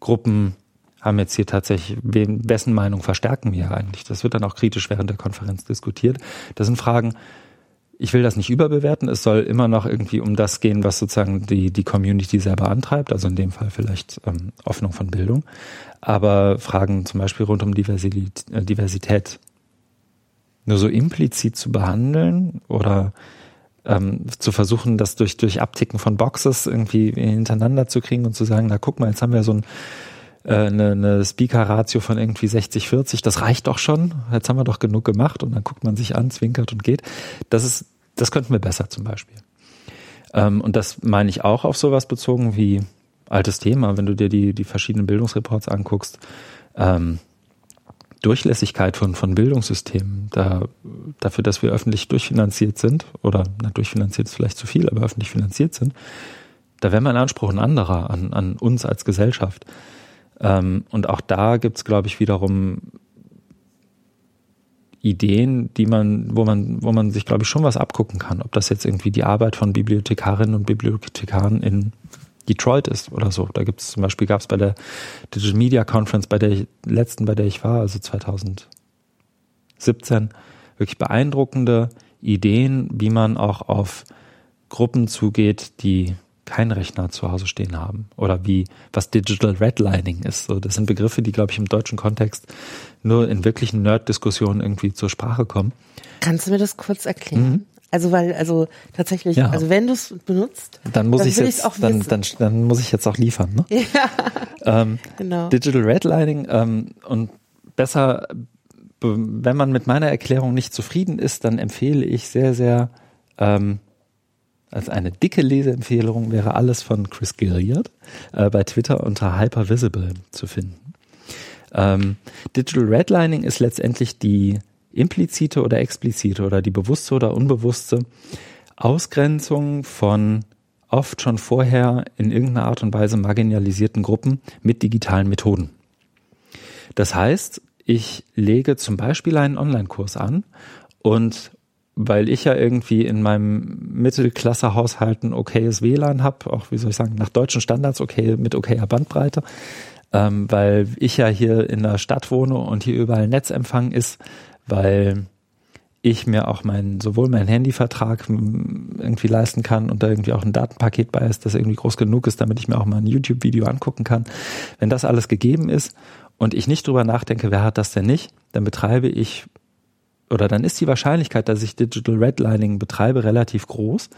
B: Gruppen haben jetzt hier tatsächlich, wem, wessen Meinung verstärken wir eigentlich. Das wird dann auch kritisch während der Konferenz diskutiert. Das sind Fragen, ich will das nicht überbewerten. Es soll immer noch irgendwie um das gehen, was sozusagen die, die Community selber antreibt. Also in dem Fall vielleicht ähm, Öffnung von Bildung. Aber Fragen zum Beispiel rund um Diversität, äh, Diversität nur so implizit zu behandeln oder ähm, zu versuchen, das durch, durch Abticken von Boxes irgendwie hintereinander zu kriegen und zu sagen, na guck mal, jetzt haben wir so ein eine, eine Speaker-Ratio von irgendwie 60, 40, das reicht doch schon. Jetzt haben wir doch genug gemacht und dann guckt man sich an, zwinkert und geht. Das ist, das könnten wir besser zum Beispiel. Ähm, und das meine ich auch auf sowas bezogen wie altes Thema, wenn du dir die, die verschiedenen Bildungsreports anguckst. Ähm, Durchlässigkeit von, von Bildungssystemen, da, dafür, dass wir öffentlich durchfinanziert sind, oder na, durchfinanziert ist vielleicht zu viel, aber öffentlich finanziert sind, da wäre mein Anspruch ein anderer an, an uns als Gesellschaft. Ähm, und auch da gibt's, glaube ich, wiederum Ideen, die man, wo man, wo man sich, glaube ich, schon was abgucken kann. Ob das jetzt irgendwie die Arbeit von Bibliothekarinnen und Bibliothekaren in Detroit ist oder so. Da gibt es zum Beispiel, gab es bei der Digital Media Conference, bei der ich, letzten, bei der ich war, also 2017, wirklich beeindruckende Ideen, wie man auch auf Gruppen zugeht, die keinen Rechner zu Hause stehen haben oder wie was Digital Redlining ist. So, das sind Begriffe, die glaube ich im deutschen Kontext nur in wirklichen Nerd-Diskussionen irgendwie zur Sprache kommen.
A: Kannst du mir das kurz erklären? Mhm. Also weil also tatsächlich, ja. also wenn du es benutzt,
B: dann muss ich jetzt, auch dann, dann, dann muss ich jetzt auch liefern. Ne? Ja, ähm, genau. Digital Redlining ähm, und besser wenn man mit meiner Erklärung nicht zufrieden ist, dann empfehle ich sehr, sehr, ähm, als eine dicke Leseempfehlung wäre alles von Chris Gilliard äh, bei Twitter unter Hypervisible zu finden. Ähm, Digital Redlining ist letztendlich die implizite oder explizite oder die bewusste oder unbewusste Ausgrenzung von oft schon vorher in irgendeiner Art und Weise marginalisierten Gruppen mit digitalen Methoden. Das heißt, ich lege zum Beispiel einen Online-Kurs an und weil ich ja irgendwie in meinem Mittelklasse-Haushalt ein okayes WLAN habe, auch wie soll ich sagen, nach deutschen Standards okay mit okayer Bandbreite, ähm, weil ich ja hier in der Stadt wohne und hier überall Netzempfang ist, weil ich mir auch mein, sowohl meinen Handyvertrag irgendwie leisten kann und da irgendwie auch ein Datenpaket bei ist, das irgendwie groß genug ist, damit ich mir auch mal ein YouTube-Video angucken kann. Wenn das alles gegeben ist und ich nicht drüber nachdenke, wer hat das denn nicht, dann betreibe ich oder dann ist die Wahrscheinlichkeit, dass ich Digital Redlining betreibe, relativ groß,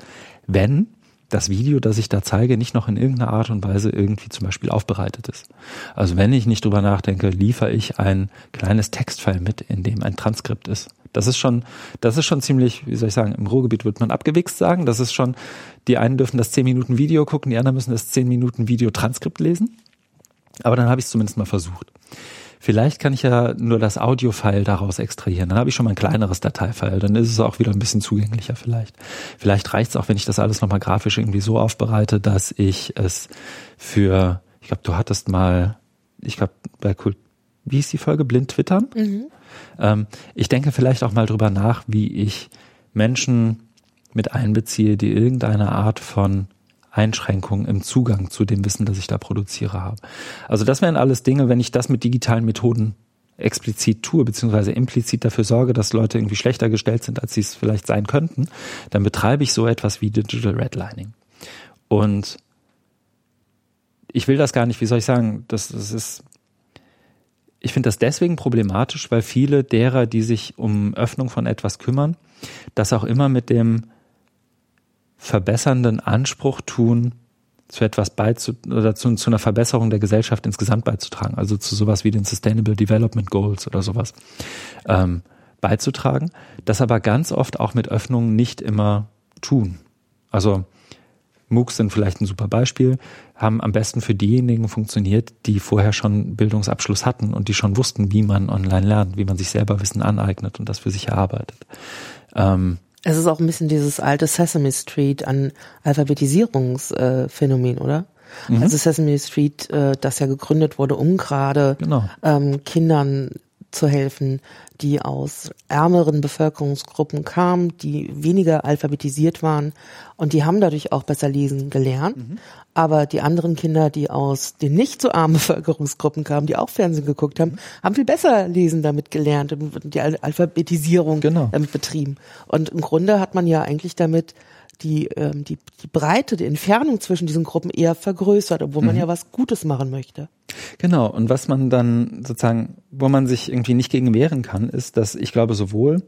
B: wenn das Video, das ich da zeige, nicht noch in irgendeiner Art und Weise irgendwie zum Beispiel aufbereitet ist. Also wenn ich nicht drüber nachdenke, liefere ich ein kleines Textfile mit, in dem ein Transkript ist. Das ist schon, das ist schon ziemlich, wie soll ich sagen, im Ruhrgebiet wird man abgewichst sagen. Das ist schon, die einen dürfen das 10 Minuten Video gucken, die anderen müssen das 10 Minuten Video Transkript lesen. Aber dann habe ich es zumindest mal versucht. Vielleicht kann ich ja nur das Audio-File daraus extrahieren. Dann habe ich schon mal ein kleineres Dateifile. Dann ist es auch wieder ein bisschen zugänglicher vielleicht. Vielleicht reicht es auch, wenn ich das alles nochmal grafisch irgendwie so aufbereite, dass ich es für, ich glaube, du hattest mal, ich glaube, bei Kult, wie hieß die Folge? Blind Twittern? Mhm. Ähm, ich denke vielleicht auch mal drüber nach, wie ich Menschen mit einbeziehe, die irgendeine Art von Einschränkung im Zugang zu dem Wissen, das ich da produziere habe. Also das wären alles Dinge, wenn ich das mit digitalen Methoden explizit tue, beziehungsweise implizit dafür sorge, dass Leute irgendwie schlechter gestellt sind, als sie es vielleicht sein könnten, dann betreibe ich so etwas wie Digital Redlining. Und ich will das gar nicht, wie soll ich sagen, das, das ist ich finde das deswegen problematisch, weil viele derer, die sich um Öffnung von etwas kümmern, das auch immer mit dem verbessernden Anspruch tun, zu etwas beizu oder zu, zu einer Verbesserung der Gesellschaft insgesamt beizutragen, also zu sowas wie den Sustainable Development Goals oder sowas ähm, beizutragen, das aber ganz oft auch mit Öffnungen nicht immer tun. Also MOOCs sind vielleicht ein super Beispiel, haben am besten für diejenigen funktioniert, die vorher schon Bildungsabschluss hatten und die schon wussten, wie man online lernt, wie man sich selber Wissen aneignet und das für sich erarbeitet.
A: Ähm, es ist auch ein bisschen dieses alte Sesame Street an Alphabetisierungsphänomen, äh, oder? Mhm. Also Sesame Street, äh, das ja gegründet wurde, um gerade genau. ähm, Kindern zu helfen, die aus ärmeren Bevölkerungsgruppen kamen, die weniger alphabetisiert waren und die haben dadurch auch besser lesen gelernt. Mhm. Aber die anderen Kinder, die aus den nicht so armen Bevölkerungsgruppen kamen, die auch Fernsehen geguckt haben, haben viel besser lesen damit gelernt und die Alphabetisierung genau. damit betrieben. Und im Grunde hat man ja eigentlich damit die, ähm, die, die Breite, die Entfernung zwischen diesen Gruppen eher vergrößert, obwohl mhm. man ja was Gutes machen möchte.
B: Genau, und was man dann sozusagen, wo man sich irgendwie nicht gegen wehren kann, ist, dass ich glaube, sowohl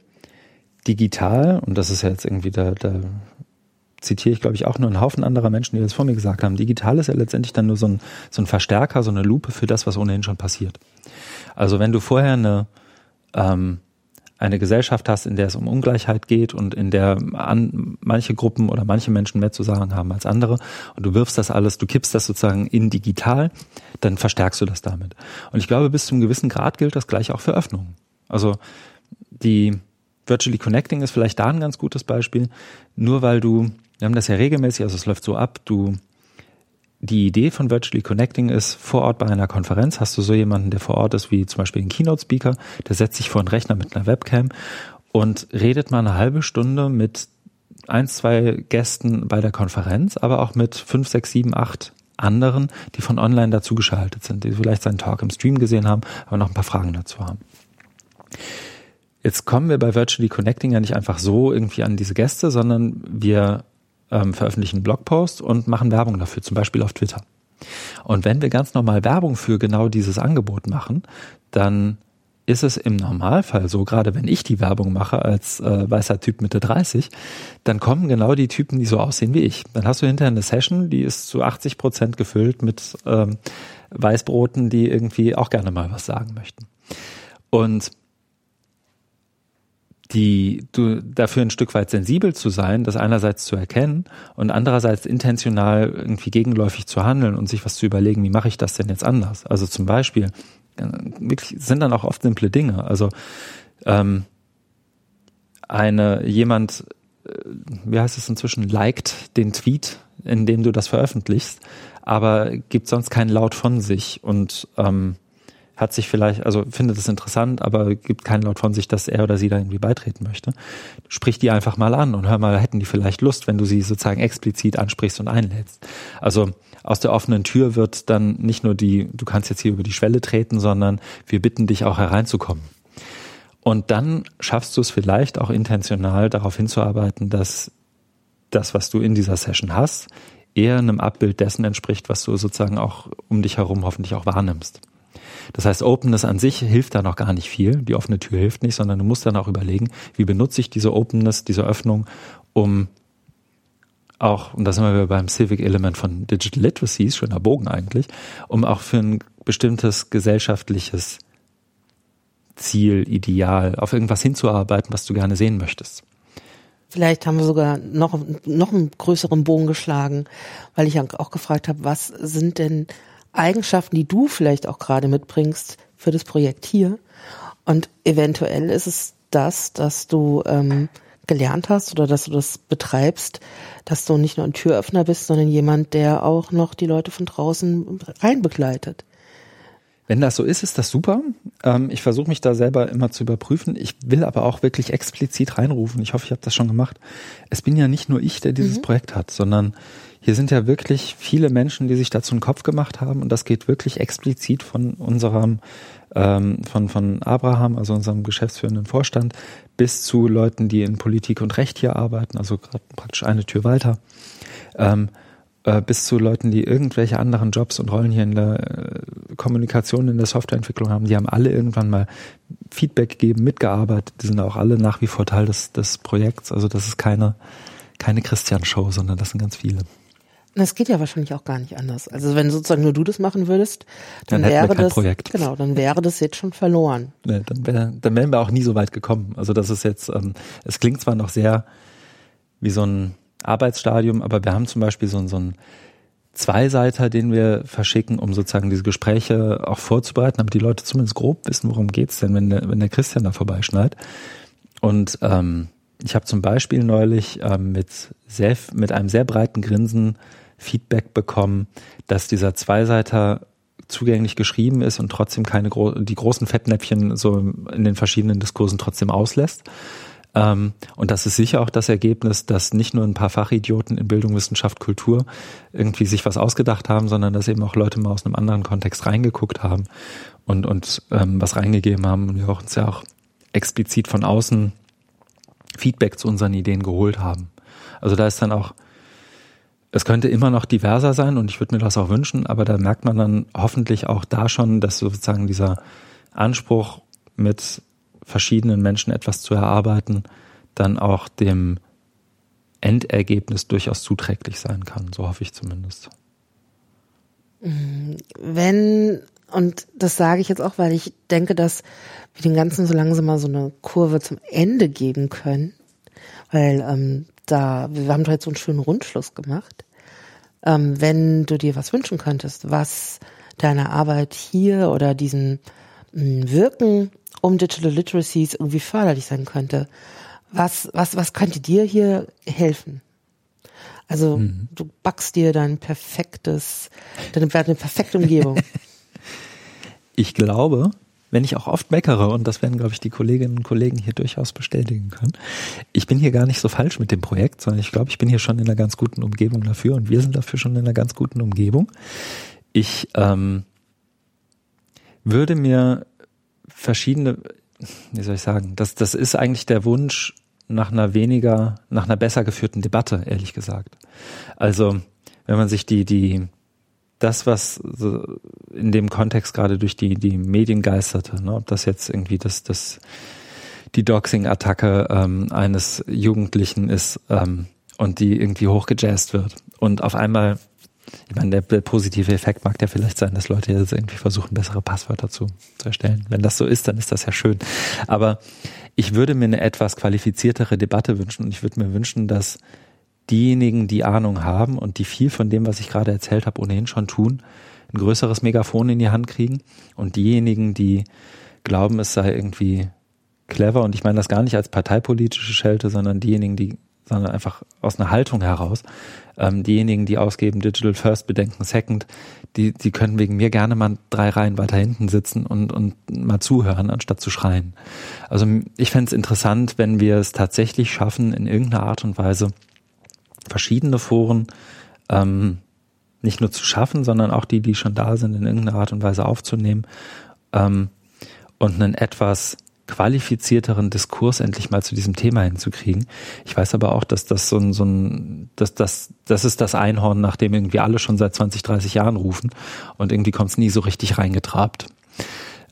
B: digital, und das ist ja jetzt irgendwie da, da zitiere ich, glaube ich, auch nur einen Haufen anderer Menschen, die das vor mir gesagt haben, digital ist ja letztendlich dann nur so ein, so ein Verstärker, so eine Lupe für das, was ohnehin schon passiert. Also wenn du vorher eine ähm, eine Gesellschaft hast, in der es um Ungleichheit geht und in der an, manche Gruppen oder manche Menschen mehr zu sagen haben als andere und du wirfst das alles, du kippst das sozusagen in digital, dann verstärkst du das damit. Und ich glaube, bis zum gewissen Grad gilt das gleich auch für Öffnungen. Also die Virtually Connecting ist vielleicht da ein ganz gutes Beispiel. Nur weil du, wir haben das ja regelmäßig, also es läuft so ab, du die Idee von Virtually Connecting ist, vor Ort bei einer Konferenz hast du so jemanden, der vor Ort ist, wie zum Beispiel ein Keynote-Speaker, der setzt sich vor einen Rechner mit einer Webcam und redet mal eine halbe Stunde mit ein, zwei Gästen bei der Konferenz, aber auch mit fünf, sechs, sieben, acht anderen, die von online dazugeschaltet sind, die vielleicht seinen Talk im Stream gesehen haben, aber noch ein paar Fragen dazu haben. Jetzt kommen wir bei Virtually Connecting ja nicht einfach so irgendwie an diese Gäste, sondern wir ähm, veröffentlichen Blogpost und machen Werbung dafür, zum Beispiel auf Twitter. Und wenn wir ganz normal Werbung für genau dieses Angebot machen, dann ist es im Normalfall so, gerade wenn ich die Werbung mache als äh, weißer Typ Mitte 30, dann kommen genau die Typen, die so aussehen wie ich. Dann hast du hinterher eine Session, die ist zu 80 Prozent gefüllt mit ähm, Weißbroten, die irgendwie auch gerne mal was sagen möchten. Und die du dafür ein Stück weit sensibel zu sein, das einerseits zu erkennen und andererseits intentional irgendwie gegenläufig zu handeln und sich was zu überlegen, wie mache ich das denn jetzt anders? Also zum Beispiel äh, wirklich sind dann auch oft simple Dinge. Also ähm, eine jemand, äh, wie heißt es inzwischen, liked den Tweet, in dem du das veröffentlichst, aber gibt sonst keinen Laut von sich und ähm, hat sich vielleicht, also findet es interessant, aber gibt keinen Laut von sich, dass er oder sie da irgendwie beitreten möchte. Sprich die einfach mal an und hör mal, hätten die vielleicht Lust, wenn du sie sozusagen explizit ansprichst und einlädst. Also aus der offenen Tür wird dann nicht nur die, du kannst jetzt hier über die Schwelle treten, sondern wir bitten dich auch hereinzukommen. Und dann schaffst du es vielleicht auch intentional darauf hinzuarbeiten, dass das, was du in dieser Session hast, eher einem Abbild dessen entspricht, was du sozusagen auch um dich herum hoffentlich auch wahrnimmst. Das heißt, Openness an sich hilft da noch gar nicht viel. Die offene Tür hilft nicht, sondern du musst dann auch überlegen, wie benutze ich diese Openness, diese Öffnung, um auch, und da sind wir beim Civic Element von Digital Literacy, schöner Bogen eigentlich, um auch für ein bestimmtes gesellschaftliches Ziel, Ideal, auf irgendwas hinzuarbeiten, was du gerne sehen möchtest.
A: Vielleicht haben wir sogar noch, noch einen größeren Bogen geschlagen, weil ich auch gefragt habe, was sind denn Eigenschaften, die du vielleicht auch gerade mitbringst für das Projekt hier? Und eventuell ist es das, dass du ähm, gelernt hast oder dass du das betreibst, dass du nicht nur ein Türöffner bist, sondern jemand, der auch noch die Leute von draußen rein begleitet.
B: Wenn das so ist, ist das super. Ähm, ich versuche mich da selber immer zu überprüfen. Ich will aber auch wirklich explizit reinrufen. Ich hoffe, ich habe das schon gemacht. Es bin ja nicht nur ich, der dieses mhm. Projekt hat, sondern hier sind ja wirklich viele Menschen, die sich dazu einen Kopf gemacht haben und das geht wirklich explizit von unserem, ähm, von, von Abraham, also unserem geschäftsführenden Vorstand, bis zu Leuten, die in Politik und Recht hier arbeiten, also gerade praktisch eine Tür weiter. Ähm, äh, bis zu Leuten, die irgendwelche anderen Jobs und Rollen hier in der äh, Kommunikation, in der Softwareentwicklung haben, die haben alle irgendwann mal Feedback gegeben, mitgearbeitet, die sind auch alle nach wie vor Teil des, des Projekts. Also das ist keine, keine Christian-Show, sondern das sind ganz viele.
A: Das geht ja wahrscheinlich auch gar nicht anders. Also wenn sozusagen nur du das machen würdest, dann, dann wäre das
B: Projekt.
A: genau, dann wäre das jetzt schon verloren.
B: Nee, dann, wär, dann wären wir auch nie so weit gekommen. Also das ist jetzt, ähm, es klingt zwar noch sehr wie so ein Arbeitsstadium, aber wir haben zum Beispiel so, so einen Zweiseiter, den wir verschicken, um sozusagen diese Gespräche auch vorzubereiten, damit die Leute zumindest grob wissen, worum geht's denn, wenn der, wenn der Christian da vorbeischneit. Und ähm, ich habe zum Beispiel neulich ähm, mit, sehr, mit einem sehr breiten Grinsen Feedback bekommen, dass dieser Zweiseiter zugänglich geschrieben ist und trotzdem keine gro die großen Fettnäpfchen so in den verschiedenen Diskursen trotzdem auslässt. Ähm, und das ist sicher auch das Ergebnis, dass nicht nur ein paar Fachidioten in Bildung, Wissenschaft, Kultur irgendwie sich was ausgedacht haben, sondern dass eben auch Leute mal aus einem anderen Kontext reingeguckt haben und, und ähm, was reingegeben haben und wir auch uns ja auch explizit von außen Feedback zu unseren Ideen geholt haben. Also da ist dann auch, es könnte immer noch diverser sein und ich würde mir das auch wünschen, aber da merkt man dann hoffentlich auch da schon, dass sozusagen dieser Anspruch mit verschiedenen Menschen etwas zu erarbeiten, dann auch dem Endergebnis durchaus zuträglich sein kann. So hoffe ich zumindest.
A: Wenn, und das sage ich jetzt auch, weil ich denke, dass wir den Ganzen so langsam mal so eine Kurve zum Ende geben können, weil ähm, da, wir haben doch jetzt so einen schönen Rundschluss gemacht. Ähm, wenn du dir was wünschen könntest, was deine Arbeit hier oder diesen mh, Wirken um Digital Literacies irgendwie förderlich sein könnte. Was, was, was könnte dir hier helfen? Also mhm. du backst dir dein perfektes, deine, deine perfekte Umgebung.
B: ich glaube, wenn ich auch oft meckere, und das werden, glaube ich, die Kolleginnen und Kollegen hier durchaus bestätigen können, ich bin hier gar nicht so falsch mit dem Projekt, sondern ich glaube, ich bin hier schon in einer ganz guten Umgebung dafür und wir sind dafür schon in einer ganz guten Umgebung. Ich ähm, würde mir verschiedene, wie soll ich sagen, das, das ist eigentlich der Wunsch nach einer weniger, nach einer besser geführten Debatte, ehrlich gesagt. Also, wenn man sich die, die, das, was in dem Kontext gerade durch die, die Medien geisterte, ne, ob das jetzt irgendwie das, das, die Doxing-Attacke ähm, eines Jugendlichen ist ähm, und die irgendwie hochgejazzt wird. Und auf einmal ich meine, der, positive Effekt mag ja vielleicht sein, dass Leute jetzt irgendwie versuchen, bessere Passwörter zu, zu erstellen. Wenn das so ist, dann ist das ja schön. Aber ich würde mir eine etwas qualifiziertere Debatte wünschen und ich würde mir wünschen, dass diejenigen, die Ahnung haben und die viel von dem, was ich gerade erzählt habe, ohnehin schon tun, ein größeres Megafon in die Hand kriegen und diejenigen, die glauben, es sei irgendwie clever und ich meine das gar nicht als parteipolitische Schelte, sondern diejenigen, die sondern einfach aus einer Haltung heraus. Ähm, diejenigen, die ausgeben Digital First, bedenken Second, die, die können wegen mir gerne mal drei Reihen weiter hinten sitzen und, und mal zuhören, anstatt zu schreien. Also ich fände es interessant, wenn wir es tatsächlich schaffen, in irgendeiner Art und Weise verschiedene Foren ähm, nicht nur zu schaffen, sondern auch die, die schon da sind, in irgendeiner Art und Weise aufzunehmen ähm, und einen etwas qualifizierteren Diskurs endlich mal zu diesem Thema hinzukriegen. Ich weiß aber auch, dass das so ein, so ein dass das, das ist das Einhorn, nach dem irgendwie alle schon seit 20, 30 Jahren rufen und irgendwie kommt es nie so richtig reingetrabt.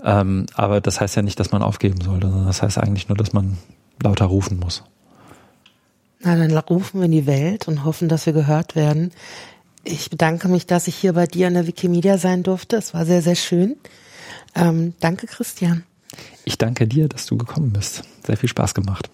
B: Ähm, aber das heißt ja nicht, dass man aufgeben sollte, sondern das heißt eigentlich nur, dass man lauter rufen muss.
A: Na, dann rufen wir in die Welt und hoffen, dass wir gehört werden. Ich bedanke mich, dass ich hier bei dir an der Wikimedia sein durfte. Es war sehr, sehr schön. Ähm, danke, Christian.
B: Ich danke dir, dass du gekommen bist. Sehr viel Spaß gemacht.